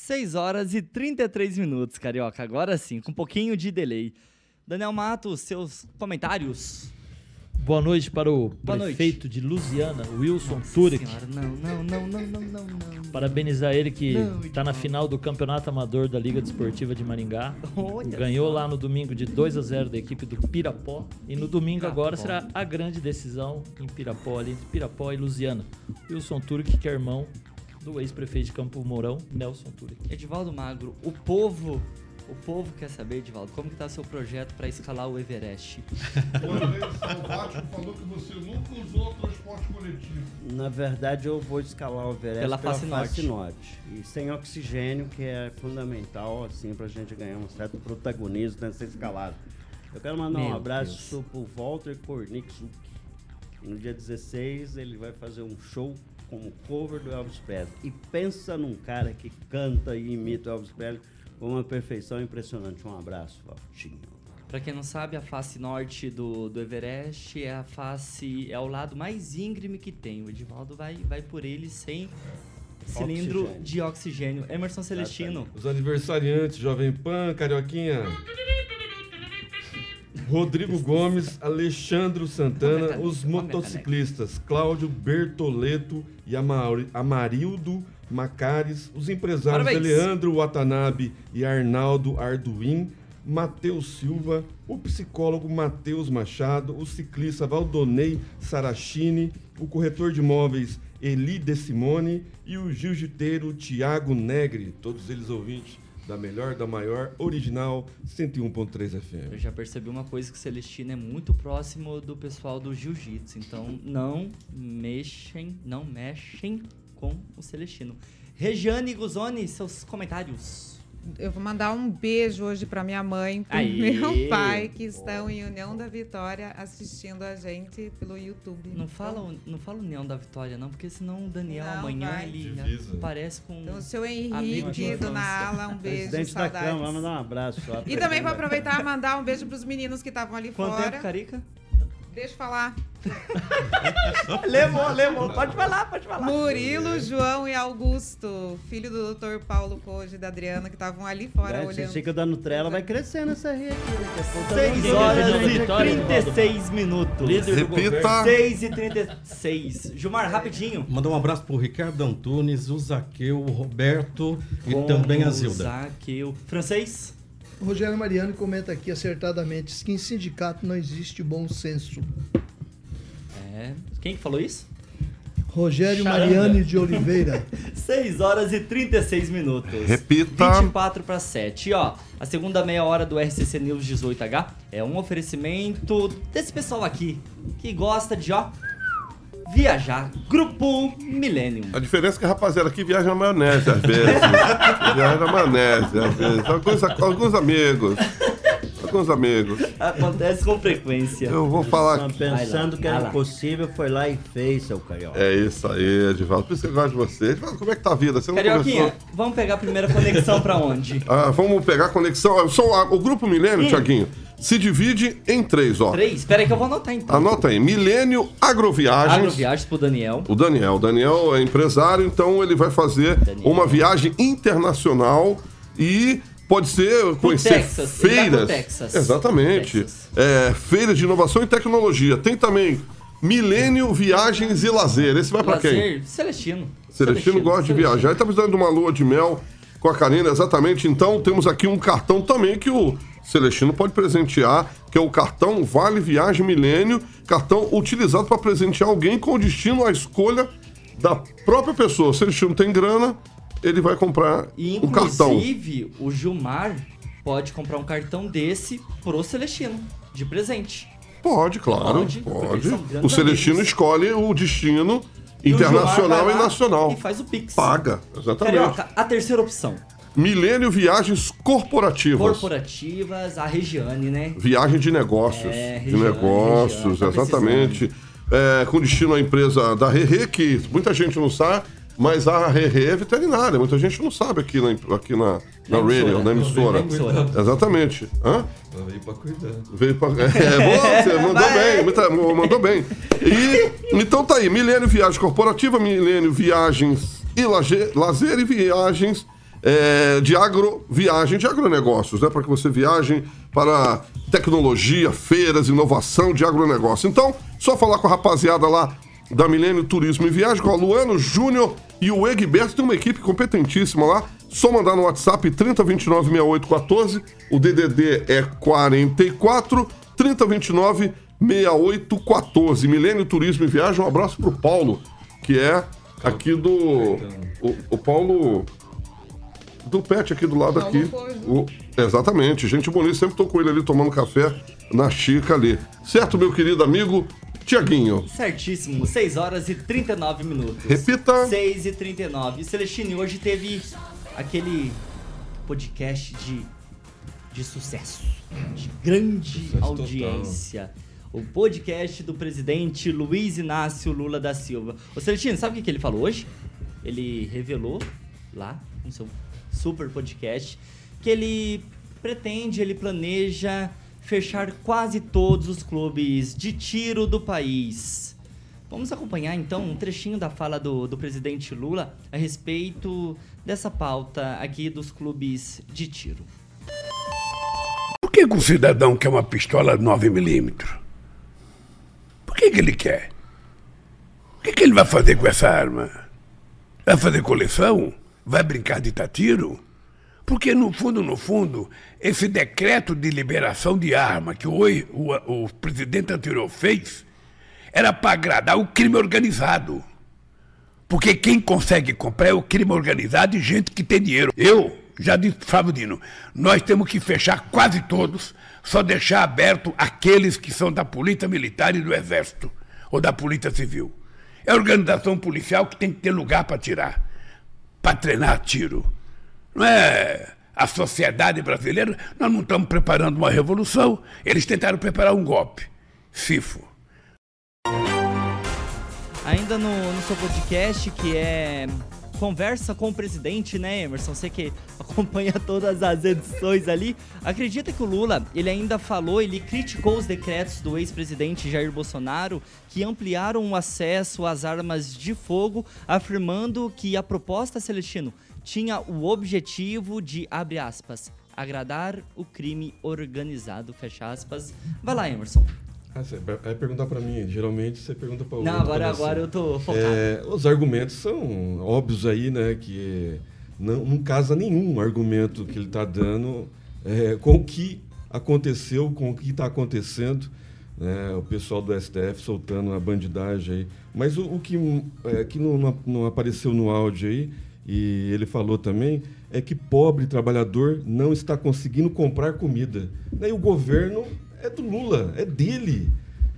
[SPEAKER 1] 6 horas e 33 minutos, Carioca. Agora sim, com um pouquinho de delay. Daniel Matos, seus comentários.
[SPEAKER 2] Boa noite para o
[SPEAKER 1] Boa noite.
[SPEAKER 2] prefeito de Lusiana, Wilson Turek.
[SPEAKER 1] Senhora, não, não, não, não, não, não, não.
[SPEAKER 2] Parabenizar ele que está na final do Campeonato Amador da Liga Desportiva de Maringá.
[SPEAKER 1] Olha
[SPEAKER 2] Ganhou
[SPEAKER 1] só.
[SPEAKER 2] lá no domingo de 2 a 0 da equipe do Pirapó. E no domingo agora
[SPEAKER 1] Pirapó.
[SPEAKER 2] será a grande decisão em Pirapó, ali entre Pirapó e Lusiana. Wilson Turek, que é irmão do ex-prefeito de Campo Mourão, Nelson Turek.
[SPEAKER 1] Edivaldo Magro, o povo, o povo quer saber, Edivaldo, como que tá seu projeto para escalar o Everest?
[SPEAKER 7] Uma vez o Salvático falou que você nunca usou transporte coletivo.
[SPEAKER 3] Na verdade, eu vou escalar o Everest
[SPEAKER 1] Pela
[SPEAKER 3] pela,
[SPEAKER 1] face
[SPEAKER 3] face,
[SPEAKER 1] norte.
[SPEAKER 3] norte. E sem oxigênio, que é fundamental, assim, pra gente ganhar um certo protagonismo nessa escalada. Eu quero mandar um
[SPEAKER 1] Meu
[SPEAKER 3] abraço pro Walter Korniczuk. No dia 16, ele vai fazer um show como cover do Elvis Presley. E pensa num cara que canta e imita o Elvis Presley com uma perfeição impressionante. Um abraço, Valtinho.
[SPEAKER 1] Para quem não sabe, a face norte do, do Everest é a face, é o lado mais íngreme que tem. O Edivaldo vai, vai por ele sem cilindro
[SPEAKER 3] Oxigênio.
[SPEAKER 1] de oxigênio. Emerson Celestino.
[SPEAKER 4] Os aniversariantes, Jovem Pan, Carioquinha. Rodrigo Gomes, Alexandro Santana, os motociclistas Cláudio Bertoleto e Amari- Amarildo Macares, os empresários
[SPEAKER 1] Parabéns.
[SPEAKER 4] Leandro Watanabe e Arnaldo Arduin, Matheus Silva, o psicólogo Matheus Machado, o ciclista Valdonei Sarachini, o corretor de imóveis Eli De Simone e o jiu-jiteiro Tiago Negri, todos eles ouvintes da melhor, da maior, original 101.3
[SPEAKER 1] Eu
[SPEAKER 4] FM.
[SPEAKER 1] já percebi uma coisa que Celestino é muito próximo do pessoal do jiu-jitsu, então não mexem, não mexem com o Celestino. Regiane Guzoni, seus comentários.
[SPEAKER 8] Eu vou mandar um beijo hoje para minha mãe, para
[SPEAKER 1] Aê!
[SPEAKER 8] meu pai, que estão em União da Vitória assistindo a gente pelo YouTube.
[SPEAKER 1] Não fala, não fala o Neon da Vitória, não, porque senão o Daniel
[SPEAKER 8] Não,
[SPEAKER 1] amanhã
[SPEAKER 8] vai.
[SPEAKER 1] ele
[SPEAKER 4] Divisa.
[SPEAKER 1] aparece com.
[SPEAKER 8] Então, o seu Henrique,
[SPEAKER 1] de
[SPEAKER 8] Dona. Ala, um beijo,
[SPEAKER 3] Presidente da
[SPEAKER 8] saudades.
[SPEAKER 3] Câmara, vamos dar um abraço.
[SPEAKER 8] E também vou aproveitar e mandar um beijo pros meninos que estavam ali
[SPEAKER 1] Quanto
[SPEAKER 8] fora.
[SPEAKER 1] tempo, Carica?
[SPEAKER 8] Deixa eu falar.
[SPEAKER 1] Lemou, lemou. Pode falar, pode falar.
[SPEAKER 8] Murilo, João e Augusto, filho do Dr. Paulo Coge e da Adriana, que estavam ali fora
[SPEAKER 3] É,
[SPEAKER 8] olhando.
[SPEAKER 3] fica dando trela, vai crescendo essa rede. Tá
[SPEAKER 1] 6
[SPEAKER 3] dando
[SPEAKER 1] horas e
[SPEAKER 2] Vitória,
[SPEAKER 1] 36 minutos.
[SPEAKER 2] Líder
[SPEAKER 7] Repita.
[SPEAKER 1] 6 e 36. Gilmar, rapidinho.
[SPEAKER 6] Mandar um abraço pro Ricardo Antunes, o Zaqueu, o Roberto e
[SPEAKER 1] Com
[SPEAKER 6] também a
[SPEAKER 1] o
[SPEAKER 6] Zilda.
[SPEAKER 1] Zaqueu. Francês?
[SPEAKER 5] O Rogério Mariano comenta aqui acertadamente que em sindicato não existe bom senso.
[SPEAKER 1] É. Quem que falou isso?
[SPEAKER 5] Rogério
[SPEAKER 1] Charanga.
[SPEAKER 5] Mariano de Oliveira.
[SPEAKER 1] 6 horas e 36 minutos.
[SPEAKER 7] Repita.
[SPEAKER 1] 24 para 7. E ó, a segunda meia hora do RCC News 18H é um oferecimento desse pessoal aqui que gosta de, ó, viajar. Grupo Millennium.
[SPEAKER 7] A diferença é que a rapaziada aqui viaja na maionese às vezes. viaja na maionese às vezes. Alguns, alguns amigos. Alguns amigos.
[SPEAKER 1] Acontece com frequência.
[SPEAKER 7] Eu vou falar aqui.
[SPEAKER 3] Pensando que era
[SPEAKER 1] lá.
[SPEAKER 3] impossível, foi lá e fez, seu carioca.
[SPEAKER 7] É isso aí, Edivaldo. Por isso que eu gosto de você. Edivaldo, como é que tá a vida? Você não
[SPEAKER 1] Carioquinha,
[SPEAKER 7] começou?
[SPEAKER 1] vamos pegar a primeira conexão pra onde?
[SPEAKER 7] Ah, vamos pegar a conexão. Só a- o Grupo Milênio. Tiaguinho, se divide em três, ó.
[SPEAKER 1] Três? Espera aí que eu vou anotar então.
[SPEAKER 7] Anota aí. Milênio Agroviagens.
[SPEAKER 1] Agroviagens pro Daniel.
[SPEAKER 7] O Daniel. O Daniel é empresário, então ele vai fazer
[SPEAKER 1] Daniel.
[SPEAKER 7] uma viagem internacional e pode ser conhecer
[SPEAKER 1] Texas,
[SPEAKER 7] feiras.
[SPEAKER 1] Texas.
[SPEAKER 7] Exatamente.
[SPEAKER 1] Texas.
[SPEAKER 7] É, feiras de inovação e tecnologia. Tem também Milênio Viagens e Lazer. Esse vai pra quem?
[SPEAKER 1] Lazer, Celestino.
[SPEAKER 7] Celestino gosta de
[SPEAKER 1] Celestino.
[SPEAKER 7] viajar. Ele tá precisando de uma lua de mel com a Karina, exatamente. Então, temos aqui um cartão também que o Celestino pode presentear, que é o cartão Vale Viagem Milênio, cartão utilizado para presentear alguém com destino à escolha da própria pessoa. Se o Celestino tem grana, ele vai comprar
[SPEAKER 1] E
[SPEAKER 7] um cartão.
[SPEAKER 1] inclusive, o Gilmar pode comprar um cartão desse pro Celestino, de presente.
[SPEAKER 7] Pode, claro,
[SPEAKER 1] Pode,
[SPEAKER 7] pode. O Celestino
[SPEAKER 1] amigos.
[SPEAKER 7] escolhe o destino
[SPEAKER 1] E o
[SPEAKER 7] internacional e nacional.
[SPEAKER 1] E faz o Pix.
[SPEAKER 7] Paga, exatamente.
[SPEAKER 1] Carioca, a terceira opção.
[SPEAKER 7] Milênio Viagens Corporativas.
[SPEAKER 1] Corporativas, a Regiane, né?
[SPEAKER 7] Viagem de negócios.
[SPEAKER 1] É,
[SPEAKER 7] de
[SPEAKER 1] região,
[SPEAKER 7] negócios,
[SPEAKER 1] região, tá
[SPEAKER 7] exatamente. É, com destino à empresa da Rerê, que muita gente não sabe, mas a Rerê é veterinária. Muita gente não sabe aqui na, aqui na, na,
[SPEAKER 1] Na emissora,
[SPEAKER 7] radio, na emissora.
[SPEAKER 1] na emissora.
[SPEAKER 7] Exatamente. Hã?
[SPEAKER 4] Ela veio pra cuidar.
[SPEAKER 7] Veio pra... É, boa, você mandou bem, muita- mandou bem. E, então tá aí, Milênio Viagens Corporativa, Milênio Viagens e laje- Lazer e Viagens é, de agro, viagem de agronegócios, né? Para que você viaje para tecnologia, feiras, inovação de agronegócio. Então, só falar com a rapaziada lá da Milênio Turismo e Viagem, com o Luano Júnior e o Egberto, tem uma equipe competentíssima lá. Só mandar no WhatsApp 3029 6814, o DDD é 44 3029 6814. Milênio Turismo e Viagem, um abraço pro Paulo, que é aqui do. O, o Paulo. Do Pet aqui do lado aqui. O- exatamente, gente bonita, sempre tô com ele ali tomando café na Chica ali. Certo, meu querido amigo Tiaguinho?
[SPEAKER 1] Certíssimo, 6 horas e 39 minutos.
[SPEAKER 7] Repita.
[SPEAKER 1] 6 e 39. Celestine, hoje teve aquele podcast de, de sucesso, de grande
[SPEAKER 4] Sucesso
[SPEAKER 1] audiência. O podcast do presidente Luiz Inácio Lula da Silva. Ô Celestino, sabe o que, que ele falou hoje? Ele revelou lá no seu super podcast que ele pretende, ele planeja fechar quase todos os clubes de tiro do país. Vamos acompanhar então um trechinho da fala do, do presidente Lula a respeito dessa pauta aqui dos clubes de tiro.
[SPEAKER 10] Por que, que o cidadão quer uma pistola 9mm? Por que, que ele quer? O que, que ele vai fazer com essa arma? Vai fazer coleção? Vai brincar de tiro? Porque, no fundo, no fundo, esse decreto de liberação de arma que o, o, presidente anterior fez era para agradar o crime organizado. Porque quem consegue comprar é o crime organizado e gente que tem dinheiro. Eu já disse, Fábio Dino, nós temos que fechar quase todos, só deixar aberto aqueles que são da Polícia Militar e do Exército, ou da Polícia Civil. É a organização policial que tem que ter lugar para tirar, para treinar tiro. Não é a sociedade brasileira, nós não estamos preparando uma revolução, eles tentaram preparar um golpe. FIFO.
[SPEAKER 1] Ainda no, no seu podcast, que é Conversa com o Presidente, né, Emerson? Você que acompanha todas as edições ali. Acredita que o Lula, ele ainda falou, ele criticou os decretos do ex-presidente Jair Bolsonaro que ampliaram o acesso às armas de fogo, afirmando que a proposta, Celestino, tinha o objetivo de, abre aspas, agradar o crime organizado, fecha aspas. Vai lá, Emerson.
[SPEAKER 4] Ah, você vai perguntar para mim. Geralmente você pergunta para o
[SPEAKER 1] Não, agora, agora eu tô focado.
[SPEAKER 4] É, os argumentos são óbvios aí, né? Que não, não casa nenhum argumento que ele está dando é, com o que aconteceu, com o que está acontecendo. Né, o pessoal do STF soltando a bandidagem aí. Mas o, o que, é, que não, não apareceu no áudio aí, e ele falou também, é que pobre trabalhador não está conseguindo comprar comida. Né, e o governo é do Lula, é dele.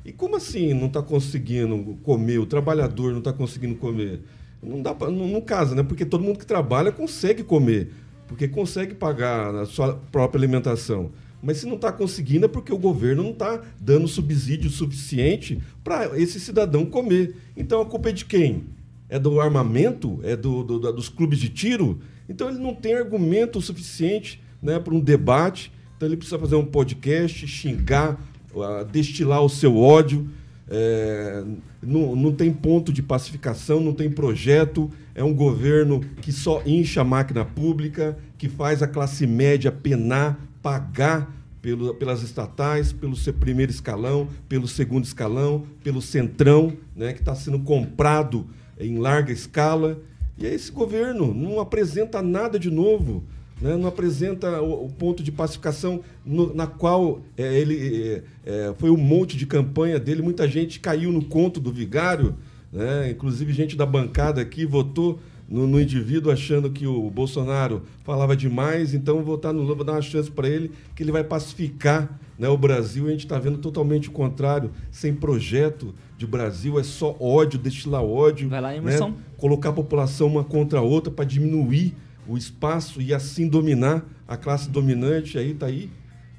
[SPEAKER 4] E como assim não está conseguindo comer? O trabalhador não está conseguindo comer? Não dá pra, não, não casa, né? Porque todo mundo que trabalha consegue comer, porque consegue pagar a sua própria alimentação. Mas se não está conseguindo é porque o governo não está dando subsídio suficiente para esse cidadão comer. Então a culpa é de quem? É do armamento? É do, do, dos clubes de tiro? Então ele não tem argumento suficiente né, para um debate então ele precisa fazer um podcast, xingar, uh, destilar o seu ódio. É, não, não tem ponto de pacificação, não tem projeto. É um governo que só incha a máquina pública, que faz a classe média penar, pagar pelo, pelas estatais, pelo seu primeiro escalão, pelo segundo escalão, pelo centrão, né, que está sendo comprado em larga escala. E esse governo não apresenta nada de novo né, não apresenta o, o, ponto de pacificação no, na qual é, ele é, é, foi um monte de campanha dele. Muita gente caiu no conto do vigário, né, inclusive gente da bancada aqui votou no, no, indivíduo achando que o Bolsonaro falava demais, então votar no Lula, vou dar uma chance para ele, que ele vai pacificar né, o Brasil. A gente está vendo totalmente o contrário, sem projeto de Brasil, é só ódio, destilar ódio.
[SPEAKER 1] Vai lá, Emerson.
[SPEAKER 4] Né, colocar a população uma contra a outra para diminuir o espaço e assim dominar a classe dominante, aí está aí.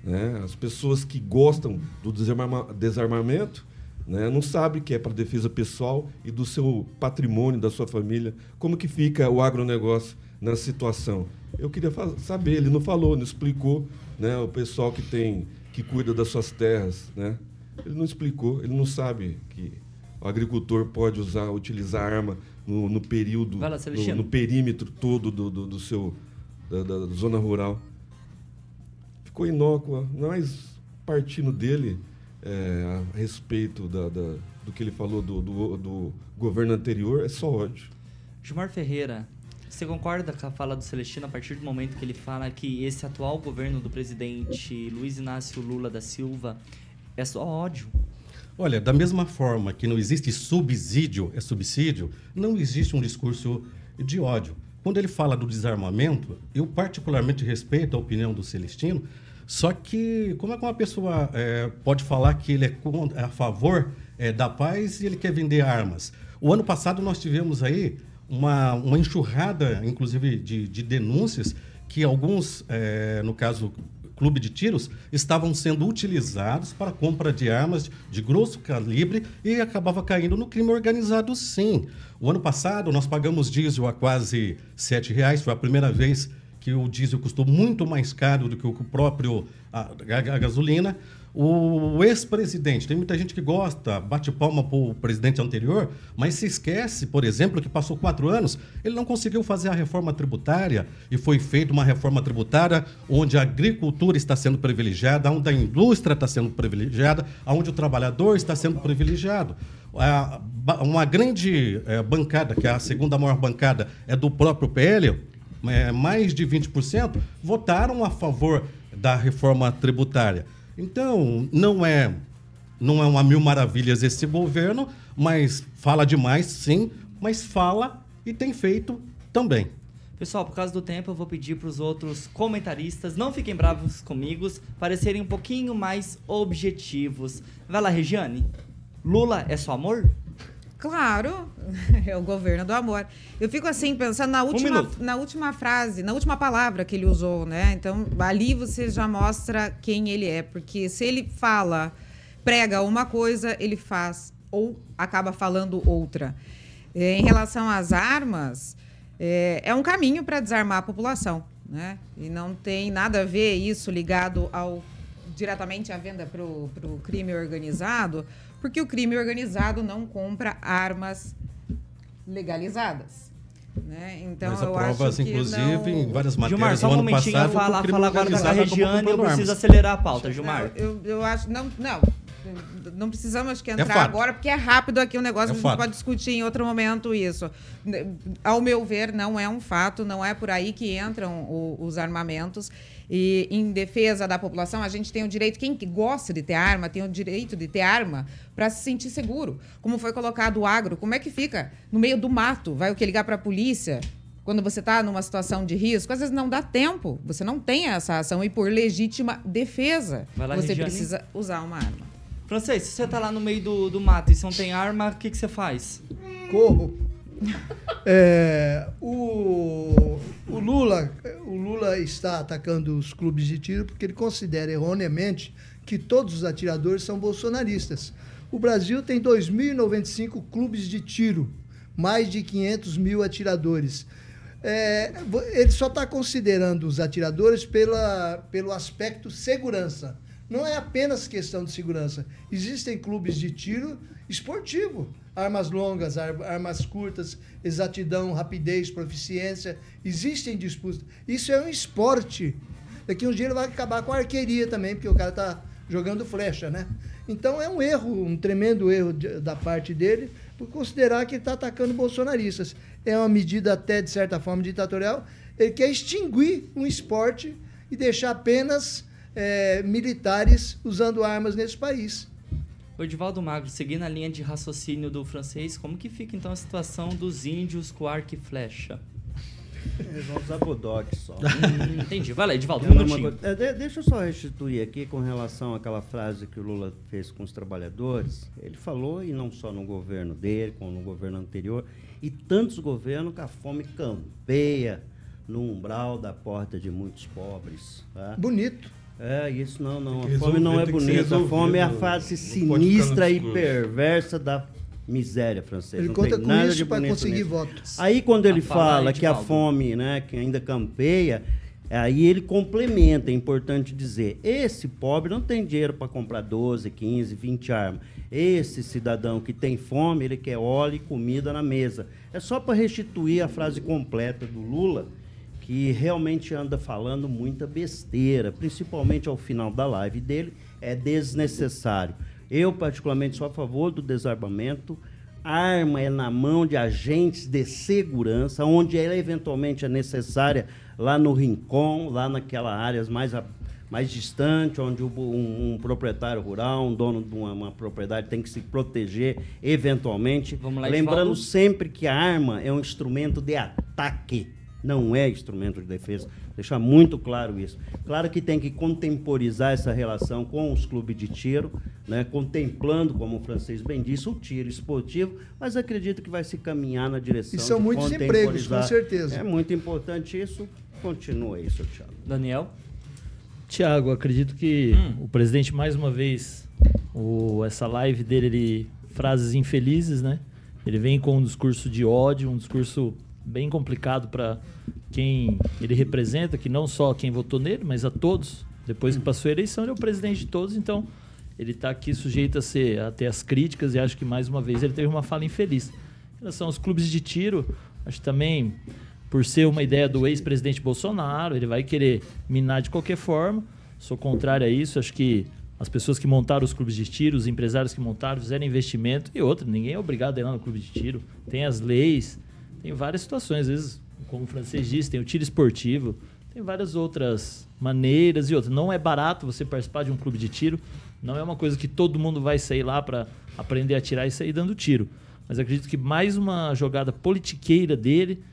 [SPEAKER 4] Né? As pessoas que gostam do desarma desarmamento né? não sabem que é para defesa pessoal e do seu patrimônio, da sua família. Como que fica o agronegócio nessa situação? Eu queria saber, ele não falou, não explicou, né? o pessoal que tem, que cuida das suas terras, né? ele não explicou, ele não sabe que o agricultor pode usar, utilizar arma no, no período, lá, no, no, perímetro todo do, do, do seu, da, da, zona rural. Ficou inócua, mas partindo dele é, a respeito da, da, do que ele falou do, do, do governo anterior, é só ódio.
[SPEAKER 1] Gilmar Ferreira, você concorda com a fala do Celestino a partir do momento que ele fala que esse atual governo do presidente Luiz Inácio Lula da Silva é só ódio?
[SPEAKER 6] Olha, da mesma forma que não existe subsídio, é subsídio, não existe um discurso de ódio. Quando ele fala do desarmamento, eu particularmente respeito a opinião do Celestino, só que como é que uma pessoa é, pode falar que ele é, a favor é, da paz e ele quer vender armas? O ano passado nós tivemos aí uma, uma enxurrada, inclusive, de, de denúncias que alguns, é, no caso clube de tiros estavam sendo utilizados para compra de armas de grosso calibre e acabava caindo no crime organizado, sim. O ano passado nós pagamos diesel a quase R$ 7,00, foi a primeira vez que o diesel custou muito mais caro do que o próprio a, a, a gasolina. O ex-presidente, tem muita gente que gosta, bate palma para o presidente anterior, mas se esquece, por exemplo, que passou quatro anos, ele não conseguiu fazer a reforma tributária e foi feita uma reforma tributária onde a agricultura está sendo privilegiada, onde a indústria está sendo privilegiada, onde o trabalhador está sendo privilegiado. Uma grande eh, bancada, que é a segunda maior bancada, é do próprio PL, é, mais de 20% votaram a favor da reforma tributária. Então, não é, não é uma mil maravilhas esse governo, mas fala demais, sim, mas fala e tem feito também.
[SPEAKER 1] Pessoal, por causa do tempo, eu vou pedir para os outros comentaristas, não fiquem bravos comigo, parecerem um pouquinho mais objetivos. Vai lá, Regiane. Lula é só amor?
[SPEAKER 8] Claro, é o governo do amor. Eu fico assim pensando na última,
[SPEAKER 1] minuto.
[SPEAKER 8] na última frase, na última palavra que ele usou, né? Então, ali você já mostra quem ele é, porque se ele fala, prega uma coisa, ele faz ou acaba falando outra. É, em relação às armas, é, é um caminho para desarmar a população, né? E não tem nada a ver isso ligado ao diretamente à venda para o crime organizado, porque o crime organizado não compra armas legalizadas. Né? Então,
[SPEAKER 6] Mas
[SPEAKER 8] eu
[SPEAKER 6] provas,
[SPEAKER 8] acho que
[SPEAKER 6] inclusive,
[SPEAKER 8] não...
[SPEAKER 6] em várias
[SPEAKER 1] Gilmar,
[SPEAKER 6] matérias
[SPEAKER 1] só
[SPEAKER 6] do
[SPEAKER 1] um
[SPEAKER 6] ano
[SPEAKER 1] momentinho,
[SPEAKER 6] passado.
[SPEAKER 1] fala,
[SPEAKER 6] que o crime
[SPEAKER 1] fala agora da Regiane, eu preciso
[SPEAKER 6] armas.
[SPEAKER 1] acelerar a pauta, Gilmar.
[SPEAKER 8] Eu, eu acho. Não, não. Não precisamos que
[SPEAKER 6] É
[SPEAKER 8] entrar
[SPEAKER 6] fato.
[SPEAKER 8] agora, porque é rápido aqui o negócio,
[SPEAKER 6] É
[SPEAKER 8] a gente
[SPEAKER 6] fato.
[SPEAKER 8] pode discutir em outro momento isso. Ao meu ver, não é um fato, não é por aí que entram o- os armamentos. E em defesa da população, a gente tem o direito, quem que gosta de ter arma, tem o direito de ter arma para se sentir seguro. Como foi colocado o agro, como é que fica? No meio do mato, vai o que ligar para a polícia? Quando você está numa situação de risco, às vezes não dá tempo, você não tem essa ação e por legítima defesa,
[SPEAKER 1] lá,
[SPEAKER 8] você
[SPEAKER 1] Regiane.
[SPEAKER 8] precisa usar uma arma.
[SPEAKER 1] Francês, se você tá lá no meio do, do mato e você não tem arma, o que, que você faz?
[SPEAKER 5] Corro. É, o, o Lula, o Lula está atacando os clubes de tiro porque ele considera erroneamente que todos os atiradores são bolsonaristas. O Brasil tem 2.095 clubes de tiro, mais de 500 mil atiradores. É, ele só está considerando os atiradores pela, pelo aspecto segurança. Não é apenas questão de segurança. Existem clubes de tiro esportivo. Armas longas, ar- armas curtas, exatidão, rapidez, proficiência. Existem disputas. Isso é um esporte. Daqui uns dias ele vai acabar com a arqueria também, porque o cara está jogando flecha, né? Então é um erro, um tremendo erro de- da parte dele, por considerar que ele está atacando bolsonaristas. É uma medida até, de certa forma, ditatorial. Ele quer extinguir um esporte e deixar apenas eh, militares usando armas nesse país.
[SPEAKER 1] O Edivaldo Magro, seguindo a linha de raciocínio do francês, como que fica então a situação dos índios com arco e flecha?
[SPEAKER 3] Eles vão usar bulldog só.
[SPEAKER 1] Hum, entendi. Vai lá, Edivaldo, um minutinho.
[SPEAKER 3] é, de- deixa eu só restituir aqui com relação àquela frase que o Lula fez com os trabalhadores. Ele falou, e não só no governo dele, como no governo anterior, e tantos governos que a fome campeia no umbral da porta de muitos pobres. tá?
[SPEAKER 5] Bonito.
[SPEAKER 3] É, isso não, não. A fome não é bonita. A fome é a fase sinistra e perversa da miséria francesa.
[SPEAKER 5] Ele
[SPEAKER 3] Não
[SPEAKER 5] conta
[SPEAKER 3] tem
[SPEAKER 5] com
[SPEAKER 3] nada
[SPEAKER 5] isso para conseguir
[SPEAKER 3] nisso.
[SPEAKER 5] votos.
[SPEAKER 3] Aí quando ele
[SPEAKER 1] Ah, fala
[SPEAKER 3] que a fome, né, que ainda campeia, aí ele complementa, é importante dizer, esse pobre não tem dinheiro para comprar 12, 15, 20 armas. Esse cidadão que tem fome, ele quer óleo e comida na mesa. É só para restituir a frase completa do Lula, que realmente anda falando muita besteira, principalmente ao final da live dele, é desnecessário. Eu, particularmente, sou a favor do desarmamento. Arma é na mão de agentes de segurança, onde ela eventualmente é necessária, lá no Rincon, lá naquela áreas mais, a- mais distante, onde um, um proprietário rural, um dono de uma, uma propriedade tem que se proteger eventualmente.
[SPEAKER 1] Vamos lá,
[SPEAKER 3] Lembrando sempre que a arma é um instrumento de ataque, não é instrumento de defesa. Deixar muito claro isso. Claro que tem que contemporizar essa relação com os clubes de tiro, né, contemplando, como o francês bem disse, o tiro esportivo, mas acredito que vai se caminhar na direção
[SPEAKER 5] E são
[SPEAKER 3] de
[SPEAKER 5] muitos empregos, com certeza.
[SPEAKER 3] É muito importante isso. Continua isso, Thiago.
[SPEAKER 1] Daniel?
[SPEAKER 2] Tiago, acredito que
[SPEAKER 1] Hum.
[SPEAKER 2] o presidente, mais uma vez, o, essa live dele, ele, frases infelizes, né? Ele vem com um discurso de ódio, um discurso bem complicado para quem ele representa, que não só quem votou nele, mas a todos. Depois que passou a eleição, ele é o presidente de todos, então ele está aqui sujeito a ser até as críticas e acho que mais uma vez ele teve uma fala infeliz. Em relação aos clubes de tiro, acho também por ser uma ideia do ex-presidente Bolsonaro, ele vai querer minar de qualquer forma. Sou contrário a isso, acho que as pessoas que montaram os clubes de tiro, os empresários que montaram, fizeram investimento e outra, ninguém é obrigado a ir lá no clube de tiro. Tem as leis, tem várias situações. Às vezes como o francês disse, tem o tiro esportivo, tem várias outras maneiras e outras. Não é barato você participar de um clube de tiro, não é uma coisa que todo mundo vai sair lá para aprender a tirar e sair dando tiro. Mas acredito que mais uma jogada politiqueira dele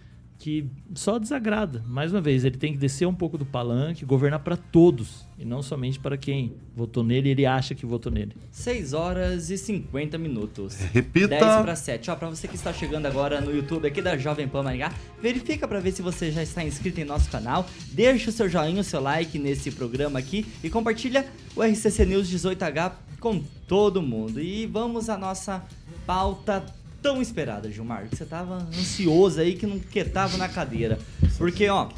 [SPEAKER 2] que só desagrada. Mais uma vez, ele tem que descer um pouco do palanque, governar para todos e não somente para quem votou nele e ele acha que votou nele.
[SPEAKER 1] 6 horas e 50 minutos.
[SPEAKER 7] Repita.
[SPEAKER 1] 10 para 7. Ó, para você que está chegando agora no YouTube aqui da Jovem Pan Maringá, verifica para ver se você já está inscrito em nosso canal, deixa o seu joinha, o seu like nesse programa aqui e compartilha o RCC News 18H com todo mundo. E vamos à nossa pauta tão esperada, Gilmar, que você tava ansioso aí que não quietava na cadeira. Porque, ó,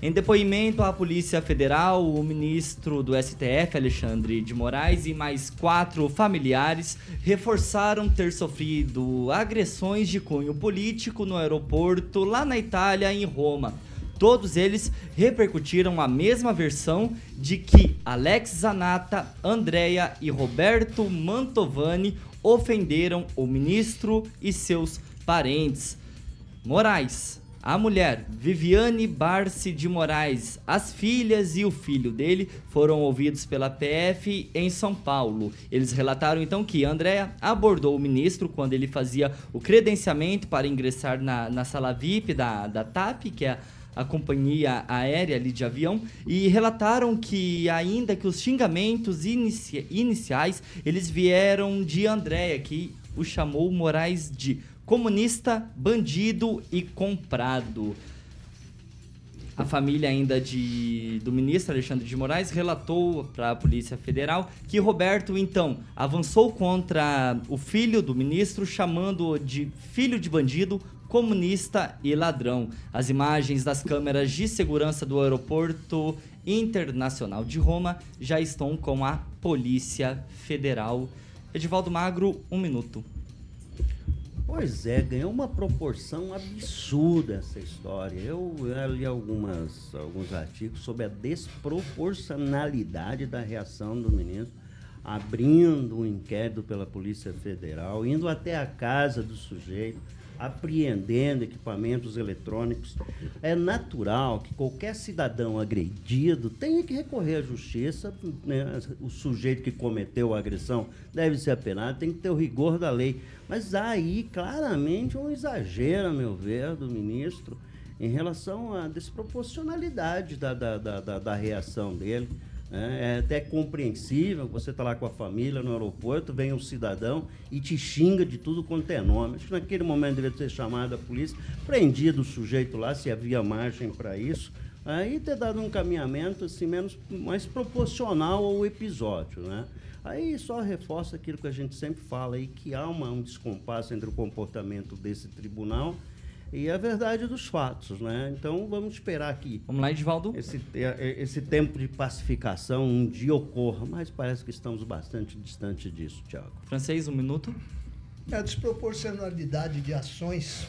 [SPEAKER 1] em depoimento à Polícia Federal, o ministro do STF, Alexandre de Moraes, e mais quatro familiares reforçaram ter sofrido agressões de cunho político no aeroporto lá na Itália, em Roma. Todos eles repercutiram a mesma versão de que Alex Zanata, Andrea e Roberto Mantovani ofenderam o ministro e seus parentes. Moraes, a mulher Viviane Barci de Moraes, as filhas e o filho dele foram ouvidos pela PF em São Paulo. Eles relataram então que Andréa abordou o ministro quando ele fazia o credenciamento para ingressar na, na sala VIP da, da TAP, que é a companhia aérea ali de avião e relataram que ainda que os xingamentos inici iniciais eles vieram de Andréa que o chamou Moraes de comunista, bandido e comprado. A família ainda de, do ministro Alexandre de Moraes relatou para a Polícia Federal que Roberto então avançou contra o filho do ministro, chamando-o de filho de bandido, comunista e ladrão. As imagens das câmeras de segurança do aeroporto internacional de Roma já estão com a Polícia Federal. Edivaldo Magro, um minuto.
[SPEAKER 3] Pois é, ganhou uma proporção absurda essa história. Eu li algumas, alguns artigos sobre a desproporcionalidade da reação do ministro, abrindo um inquérito pela Polícia Federal, indo até a casa do sujeito apreendendo equipamentos eletrônicos. É natural que qualquer cidadão agredido tenha que recorrer à justiça. Né? O sujeito que cometeu a agressão deve ser apenado, tem que ter o rigor da lei. Mas aí claramente um exagero, a meu ver, do ministro em relação à desproporcionalidade da, da, da, da reação dele. É, é até compreensível, você está lá com a família no aeroporto, vem um cidadão e te xinga de tudo quanto é nome. Acho que naquele momento deveria ter chamado a polícia, prendido o sujeito lá, se havia margem para isso, aí ter dado um caminhamento assim, menos, mais proporcional ao episódio. Né? Aí só reforça aquilo que a gente sempre fala aí, que há uma, um descompasso entre o comportamento desse tribunal e a verdade dos fatos, né? Então vamos esperar que
[SPEAKER 1] vamos lá, Edvaldo.
[SPEAKER 3] Esse, esse tempo de pacificação um dia ocorra, mas parece que estamos bastante distante disso, Tiago.
[SPEAKER 1] Francês, um minuto.
[SPEAKER 5] A desproporcionalidade de ações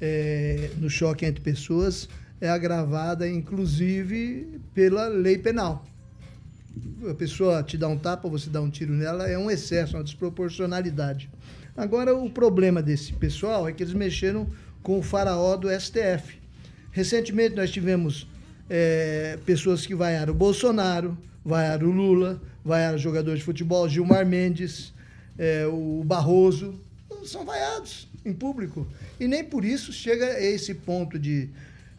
[SPEAKER 5] é, no choque entre pessoas é agravada, inclusive, pela lei penal. A pessoa te dá um tapa, você dá um tiro nela, é um excesso, uma desproporcionalidade. Agora, o problema desse pessoal é que eles mexeram com o faraó do STF. Recentemente nós tivemos é, pessoas que vaiaram o Bolsonaro, vaiaram o Lula, vaiaram jogadores de futebol, Gilmar Mendes, é, o Barroso, são vaiados em público. E nem por isso chega a esse ponto de,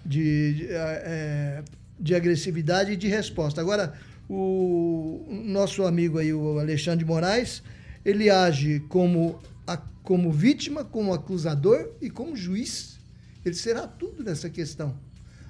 [SPEAKER 5] de, de, é, de agressividade e de resposta. Agora, o nosso amigo aí, o Alexandre Moraes, ele age como como vítima, como acusador e como juiz. Ele será tudo nessa questão.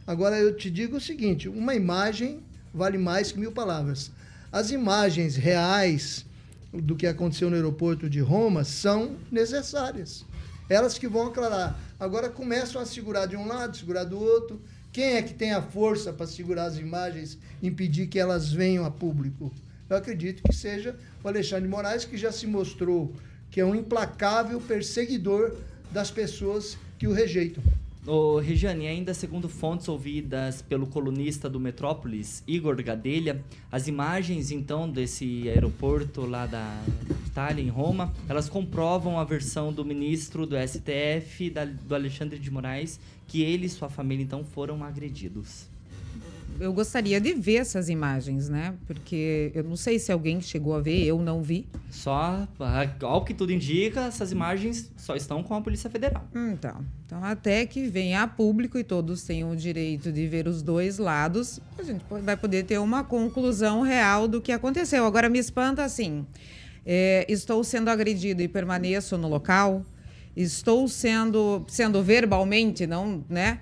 [SPEAKER 5] Agora eu te digo o seguinte: uma imagem vale mais que mil palavras. As imagens reais do que aconteceu no aeroporto de Roma são necessárias. Elas que vão aclarar. Agora começam a segurar de um lado, segurar do outro. Quem é que tem a força para segurar as imagens, impedir que elas venham a público? Eu acredito que seja o Alexandre Moraes, que já se mostrou que é um implacável perseguidor das pessoas que o rejeitam.
[SPEAKER 1] Ô, Regiane, ainda segundo fontes ouvidas pelo colunista do Metrópolis, Igor Gadelha, as imagens então desse aeroporto lá da Itália, em Roma, elas comprovam a versão do ministro do STF, da- do Alexandre de Moraes, que ele e sua família então foram agredidos.
[SPEAKER 8] Eu gostaria de ver essas imagens, né? Porque eu não sei se alguém chegou a ver, eu não vi.
[SPEAKER 1] Só, ah, ao que tudo indica, essas imagens só estão com a Polícia Federal.
[SPEAKER 8] Então, então até que venha a público e todos tenham o direito de ver os dois lados, a gente vai poder ter uma conclusão real do que aconteceu. Agora me espanta assim, é, estou sendo agredido e permaneço no local, estou sendo sendo verbalmente, não, né?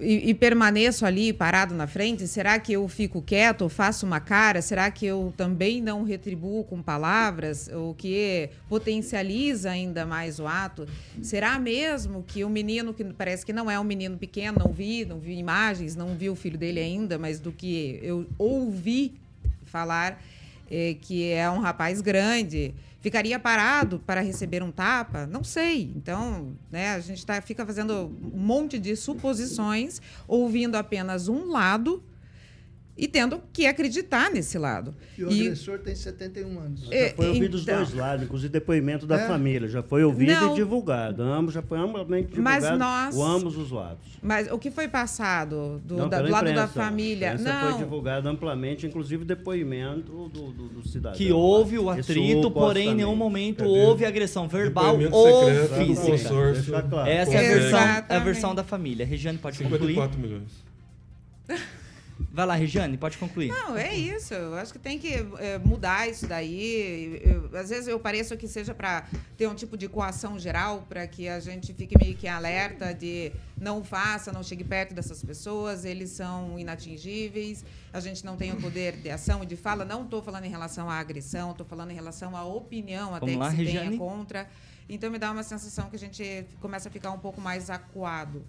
[SPEAKER 8] E, e permaneço ali parado na frente? Será que eu fico quieto, ou faço uma cara? Será que eu também não retribuo com palavras, o que potencializa ainda mais o ato? Será mesmo que o menino, que parece que não é um menino pequeno, não vi, não vi imagens, não vi o filho dele ainda, mas do que eu ouvi falar, eh, que é um rapaz grande, ficaria parado para receber um tapa? Não sei. Então, né, a gente tá, fica fazendo um monte de suposições, ouvindo apenas um lado e tendo que acreditar nesse lado.
[SPEAKER 5] E o agressor tem 71 anos.
[SPEAKER 8] É,
[SPEAKER 3] Já foi ouvido os
[SPEAKER 8] então-
[SPEAKER 3] dois lados, inclusive depoimento da
[SPEAKER 5] É.
[SPEAKER 3] família. Já foi ouvido
[SPEAKER 8] Não.
[SPEAKER 3] e divulgado. Ambos, já foi amplamente
[SPEAKER 8] Mas
[SPEAKER 3] divulgado
[SPEAKER 8] nós-
[SPEAKER 3] o ambos os lados.
[SPEAKER 8] Mas o que foi passado do,
[SPEAKER 3] Não,
[SPEAKER 8] da- do lado da
[SPEAKER 3] imprensa.
[SPEAKER 8] família?
[SPEAKER 3] A imprensa
[SPEAKER 8] Não.
[SPEAKER 3] foi divulgado amplamente, inclusive depoimento do, do, do cidadão.
[SPEAKER 1] Que houve o atrito, porém em nenhum momento houve agressão verbal ou
[SPEAKER 4] secreto do
[SPEAKER 1] física.
[SPEAKER 4] consórcio.
[SPEAKER 3] Claro.
[SPEAKER 1] Essa é a versão, é a versão da família. Regiane, pode concluir?
[SPEAKER 4] 54 milhões.
[SPEAKER 1] Vai lá, Regiane, pode concluir.
[SPEAKER 8] Não, é isso. Eu acho que tem que é, mudar isso daí. Eu- às vezes eu pareço que seja para ter um tipo de coação geral, para que a gente fique meio que alerta de não faça, não chegue perto dessas pessoas, eles são inatingíveis, a gente não tem o poder de ação e de fala. Não estou falando em relação à agressão, estou falando em relação à opinião até
[SPEAKER 1] Vamos lá,
[SPEAKER 8] que se
[SPEAKER 1] Regiane.
[SPEAKER 8] tenha contra. Então me dá uma sensação que a gente começa a ficar um pouco mais acuado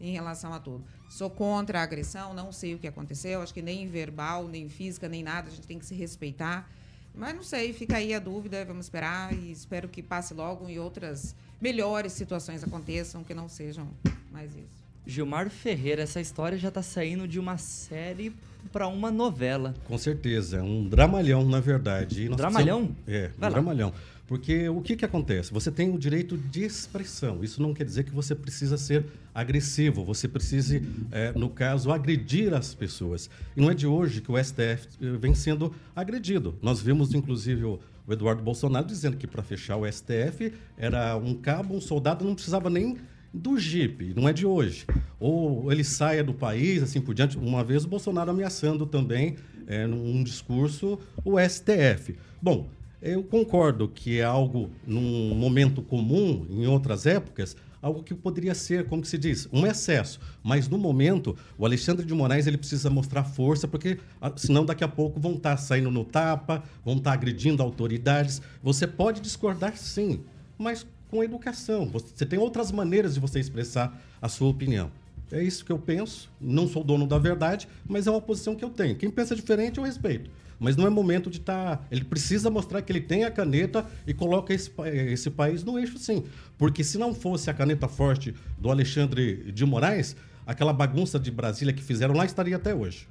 [SPEAKER 8] em relação a tudo. Sou contra a agressão, não sei o que aconteceu, acho que nem verbal, nem física, nem nada, a gente tem que se respeitar. Mas não sei, fica aí a dúvida, vamos esperar e espero que passe logo e outras melhores situações aconteçam, que não sejam mais isso.
[SPEAKER 1] Gilmar Ferreira, essa história já tá saindo de uma série para uma novela.
[SPEAKER 6] Com certeza, é um dramalhão, na verdade.
[SPEAKER 1] Dramalhão?
[SPEAKER 6] precisamos- É,
[SPEAKER 1] Vai
[SPEAKER 6] um
[SPEAKER 1] lá.
[SPEAKER 6] dramalhão. Porque o que, que acontece? Você tem o direito de expressão. Isso não quer dizer que você precisa ser agressivo, você precise, é, no caso, agredir as pessoas. E não é de hoje que o STF vem sendo agredido. Nós vimos, inclusive, o Eduardo Bolsonaro dizendo que para fechar o STF era um cabo, um soldado, não precisava nem do Jeep, não é de hoje. Ou ele saia do país, assim por diante. Uma vez o Bolsonaro ameaçando também, é, num discurso, o STF. Bom, eu concordo que é algo num momento comum, em outras épocas, algo que poderia ser, como se diz, um excesso. Mas no momento, o Alexandre de Moraes ele precisa mostrar força, porque ah, senão daqui a pouco vão estar saindo no tapa, vão estar agredindo autoridades. Você pode discordar sim, mas com educação. Você tem outras maneiras de você expressar a sua opinião. É isso que eu penso. Não sou dono da verdade, mas é uma posição que eu tenho. Quem pensa diferente, eu respeito. Mas não é momento de estar. Ele precisa mostrar que ele tem a caneta e coloca esse, pa- esse país no eixo, sim. Porque se não fosse a caneta forte do Alexandre de Moraes, aquela bagunça de Brasília que fizeram lá estaria até hoje.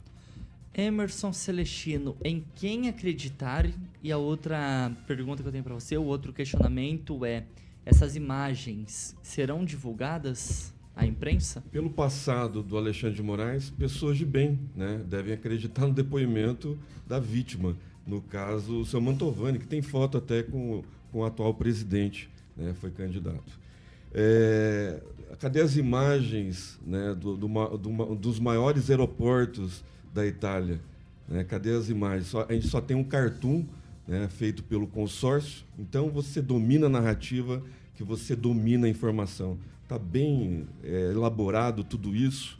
[SPEAKER 1] Emerson Celestino, em quem acreditar? E a outra pergunta que eu tenho para você, o outro questionamento é: essas imagens serão divulgadas à imprensa?
[SPEAKER 4] Pelo passado do Alexandre de Moraes, pessoas de bem né, devem acreditar no depoimento da vítima. No caso, o seu Mantovani, que tem foto até com, com o atual presidente, né, foi candidato. É, cadê as imagens né, do- do do dos maiores aeroportos da Itália? né? Cadê as imagens? Só- a gente só tem um cartoon né, feito pelo consórcio. Então você domina a narrativa, que você domina a informação. Está bem é, elaborado tudo isso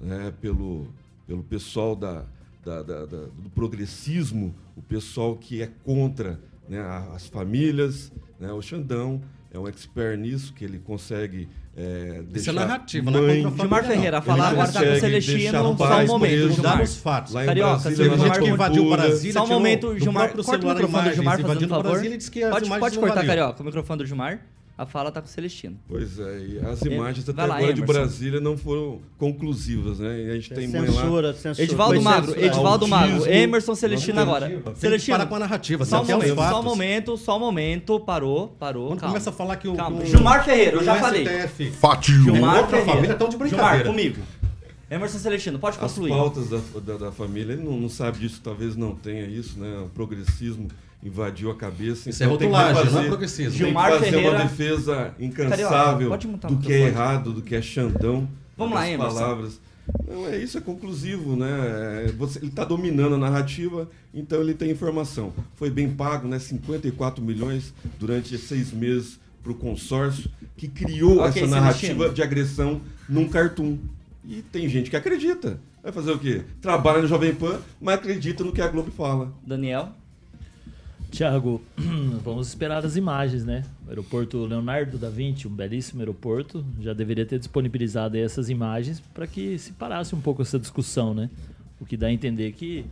[SPEAKER 4] né, pelo, pelo pessoal da, da- da- da- do progressismo, o pessoal que é contra né, as famílias. Né, o Xandão é um expert nisso, que ele consegue. É,
[SPEAKER 6] narrativa, não é
[SPEAKER 4] mãe,
[SPEAKER 6] contra a família,
[SPEAKER 1] Gilmar
[SPEAKER 6] não.
[SPEAKER 1] Ferreira,
[SPEAKER 4] Ele
[SPEAKER 1] falar agora com o
[SPEAKER 4] consegue
[SPEAKER 1] Celestino, só um momento. Gilmar.
[SPEAKER 6] Os fatos.
[SPEAKER 4] Lá em
[SPEAKER 1] Carioca,
[SPEAKER 4] Brasília,
[SPEAKER 1] Teve
[SPEAKER 4] na
[SPEAKER 1] gente
[SPEAKER 6] que invadiu Brasília,
[SPEAKER 1] Só um momento, Gilmar. Corta o microfone do Gilmar, fazendo
[SPEAKER 6] invadindo
[SPEAKER 1] favor.
[SPEAKER 6] Brasília
[SPEAKER 1] Pode, pode
[SPEAKER 6] não
[SPEAKER 1] cortar. Carioca, o microfone do Gilmar. A fala tá com o Celestino.
[SPEAKER 4] Pois é, e as imagens até
[SPEAKER 1] lá,
[SPEAKER 4] agora de
[SPEAKER 1] Emerson.
[SPEAKER 4] Brasília não foram conclusivas, né? E a gente tem mãe
[SPEAKER 3] censura,
[SPEAKER 4] lá.
[SPEAKER 3] censura.
[SPEAKER 1] Edivaldo
[SPEAKER 3] Foi
[SPEAKER 1] Magro,
[SPEAKER 3] censurado.
[SPEAKER 1] Edivaldo Magro. Emerson Celestino agora.
[SPEAKER 6] Tem
[SPEAKER 1] Celestino,
[SPEAKER 6] parar com a narrativa,
[SPEAKER 1] Só um momento, só um momento, só um momento, parou, parou.
[SPEAKER 6] Quando
[SPEAKER 1] calma.
[SPEAKER 6] começa a falar que o.
[SPEAKER 1] Calma.
[SPEAKER 6] o-
[SPEAKER 1] Gilmar Ferreira, eu já falei.
[SPEAKER 6] STF
[SPEAKER 7] Fatil.
[SPEAKER 1] Gilmar
[SPEAKER 6] outra
[SPEAKER 1] Ferreira.
[SPEAKER 6] família tão de
[SPEAKER 1] Gilmar,
[SPEAKER 6] brincadeira.
[SPEAKER 1] comigo. Emerson Celestino, pode
[SPEAKER 4] As
[SPEAKER 1] concluir.
[SPEAKER 4] pautas da, da, da família, ele não, não sabe disso, talvez não tenha isso, né? O progressismo invadiu a cabeça.
[SPEAKER 6] Isso é
[SPEAKER 4] então que
[SPEAKER 6] rotulagem,
[SPEAKER 4] fazer-
[SPEAKER 6] não é progressismo.
[SPEAKER 4] Tem
[SPEAKER 1] Gilmar
[SPEAKER 4] que fazer
[SPEAKER 1] Ferreira-
[SPEAKER 4] uma defesa incansável
[SPEAKER 1] pode mutar o
[SPEAKER 4] do que é errado, do que é xandão.
[SPEAKER 1] Vamos lá, Emerson.
[SPEAKER 4] palavras. Não, é isso, é conclusivo, né? É, você- ele está dominando a narrativa, então ele tem informação. Foi bem pago, né? 54 milhões durante seis meses para o consórcio que criou
[SPEAKER 1] Ok,
[SPEAKER 4] essa narrativa de agressão num cartoon. E tem gente que acredita. Vai fazer o quê? Trabalha no Jovem Pan, mas acredita no que a Globo fala.
[SPEAKER 1] Daniel?
[SPEAKER 2] Tiago, vamos esperar as imagens, né? O aeroporto Leonardo da Vinci, um belíssimo aeroporto, já deveria ter disponibilizado essas imagens para que se parasse um pouco essa discussão, né? O que dá a entender que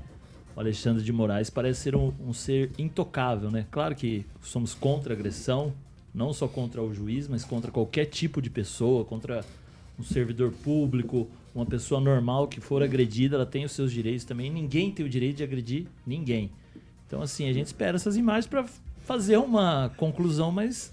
[SPEAKER 2] o Alexandre de Moraes parece ser um, um ser intocável, né? Claro que somos contra a agressão, não só contra o juiz, mas contra qualquer tipo de pessoa, contra um servidor público, uma pessoa normal que for agredida, ela tem os seus direitos também. Ninguém tem o direito de agredir ninguém. Então, assim, a gente espera essas imagens para fazer uma conclusão mais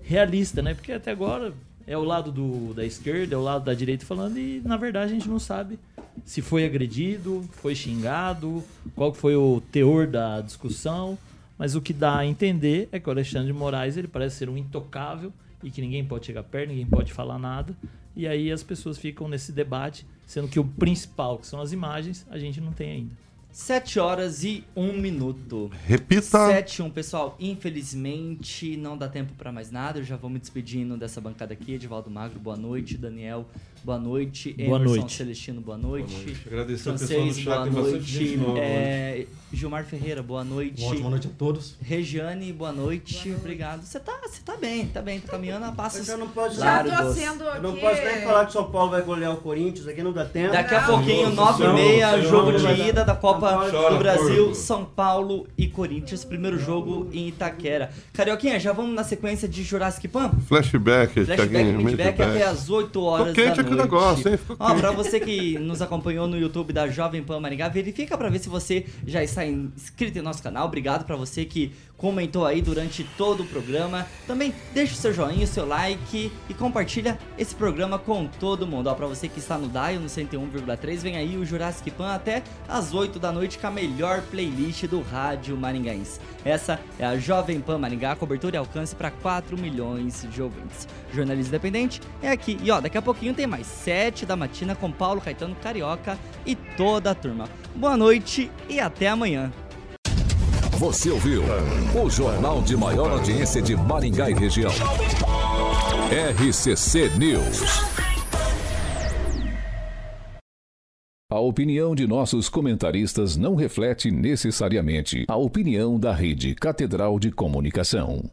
[SPEAKER 2] realista, né? Porque até agora é o lado do, da esquerda, é o lado da direita falando e, na verdade, a gente não sabe se foi agredido, foi xingado, qual foi o teor da discussão. Mas o que dá a entender é que o Alexandre de Moraes ele parece ser um intocável e que ninguém pode chegar perto, ninguém pode falar nada. E aí as pessoas ficam nesse debate, sendo que o principal, que são as imagens, a gente não tem ainda.
[SPEAKER 1] 7 horas e 1 minuto.
[SPEAKER 7] Repita.
[SPEAKER 1] 7 e 1, pessoal. Infelizmente, não dá tempo pra mais nada. Eu já vou me despedindo dessa bancada aqui. Edivaldo Magro, boa noite. Daniel, boa noite.
[SPEAKER 2] Boa
[SPEAKER 1] Emerson
[SPEAKER 2] noite.
[SPEAKER 1] Celestino, boa noite.
[SPEAKER 4] Boa noite. Agradecer ao pessoal no
[SPEAKER 1] Francês,
[SPEAKER 4] chat,
[SPEAKER 1] boa noite.
[SPEAKER 4] nova
[SPEAKER 1] É, Gilmar Ferreira, boa noite.
[SPEAKER 6] Uma ótima noite a todos.
[SPEAKER 1] Regiane, boa noite. Obrigado. Você tá, você tá bem, tá bem. Tá caminhando a passos
[SPEAKER 3] eu não posso
[SPEAKER 8] Já tô sendo
[SPEAKER 3] Eu não
[SPEAKER 8] aqui-
[SPEAKER 3] posso nem falar que São Paulo vai golear o Corinthians, aqui não dá tempo.
[SPEAKER 1] Daqui a
[SPEAKER 8] Não.
[SPEAKER 1] pouquinho, 9 e meia, jogo de ida da Copa do Brasil,
[SPEAKER 4] porco.
[SPEAKER 1] São Paulo e Corinthians. Primeiro jogo em Itaquera. Carioquinha, já vamos na sequência de Jurassic Pan?
[SPEAKER 7] Flashback,
[SPEAKER 1] Flashback, feedback até às 8 horas
[SPEAKER 7] Ficou quente o
[SPEAKER 1] noite.
[SPEAKER 7] negócio, hein?
[SPEAKER 1] Ó, pra você que nos acompanhou no YouTube da Jovem Pan Maringá, verifica pra ver se você já está inscrito em nosso canal. Obrigado pra você que comentou aí durante todo o programa. Também deixa o seu joinha, o seu like e compartilha esse programa com todo mundo. Ó, pra você que está no Dial, no 101,3, vem aí o Jurassic Pan até às 8 da noite com a melhor playlist do rádio maringaense. Essa é a Jovem Pan Maringá, cobertura e alcance para 4 milhões de ouvintes. Jornalismo independente é aqui. E ó, daqui a pouquinho tem mais 7 da matina com Paulo Caetano Carioca e toda a turma. Boa noite e até amanhã.
[SPEAKER 9] Você ouviu o jornal de maior audiência de Maringá e região. RCC News. A opinião de nossos comentaristas não reflete necessariamente a opinião da Rede Catedral de Comunicação.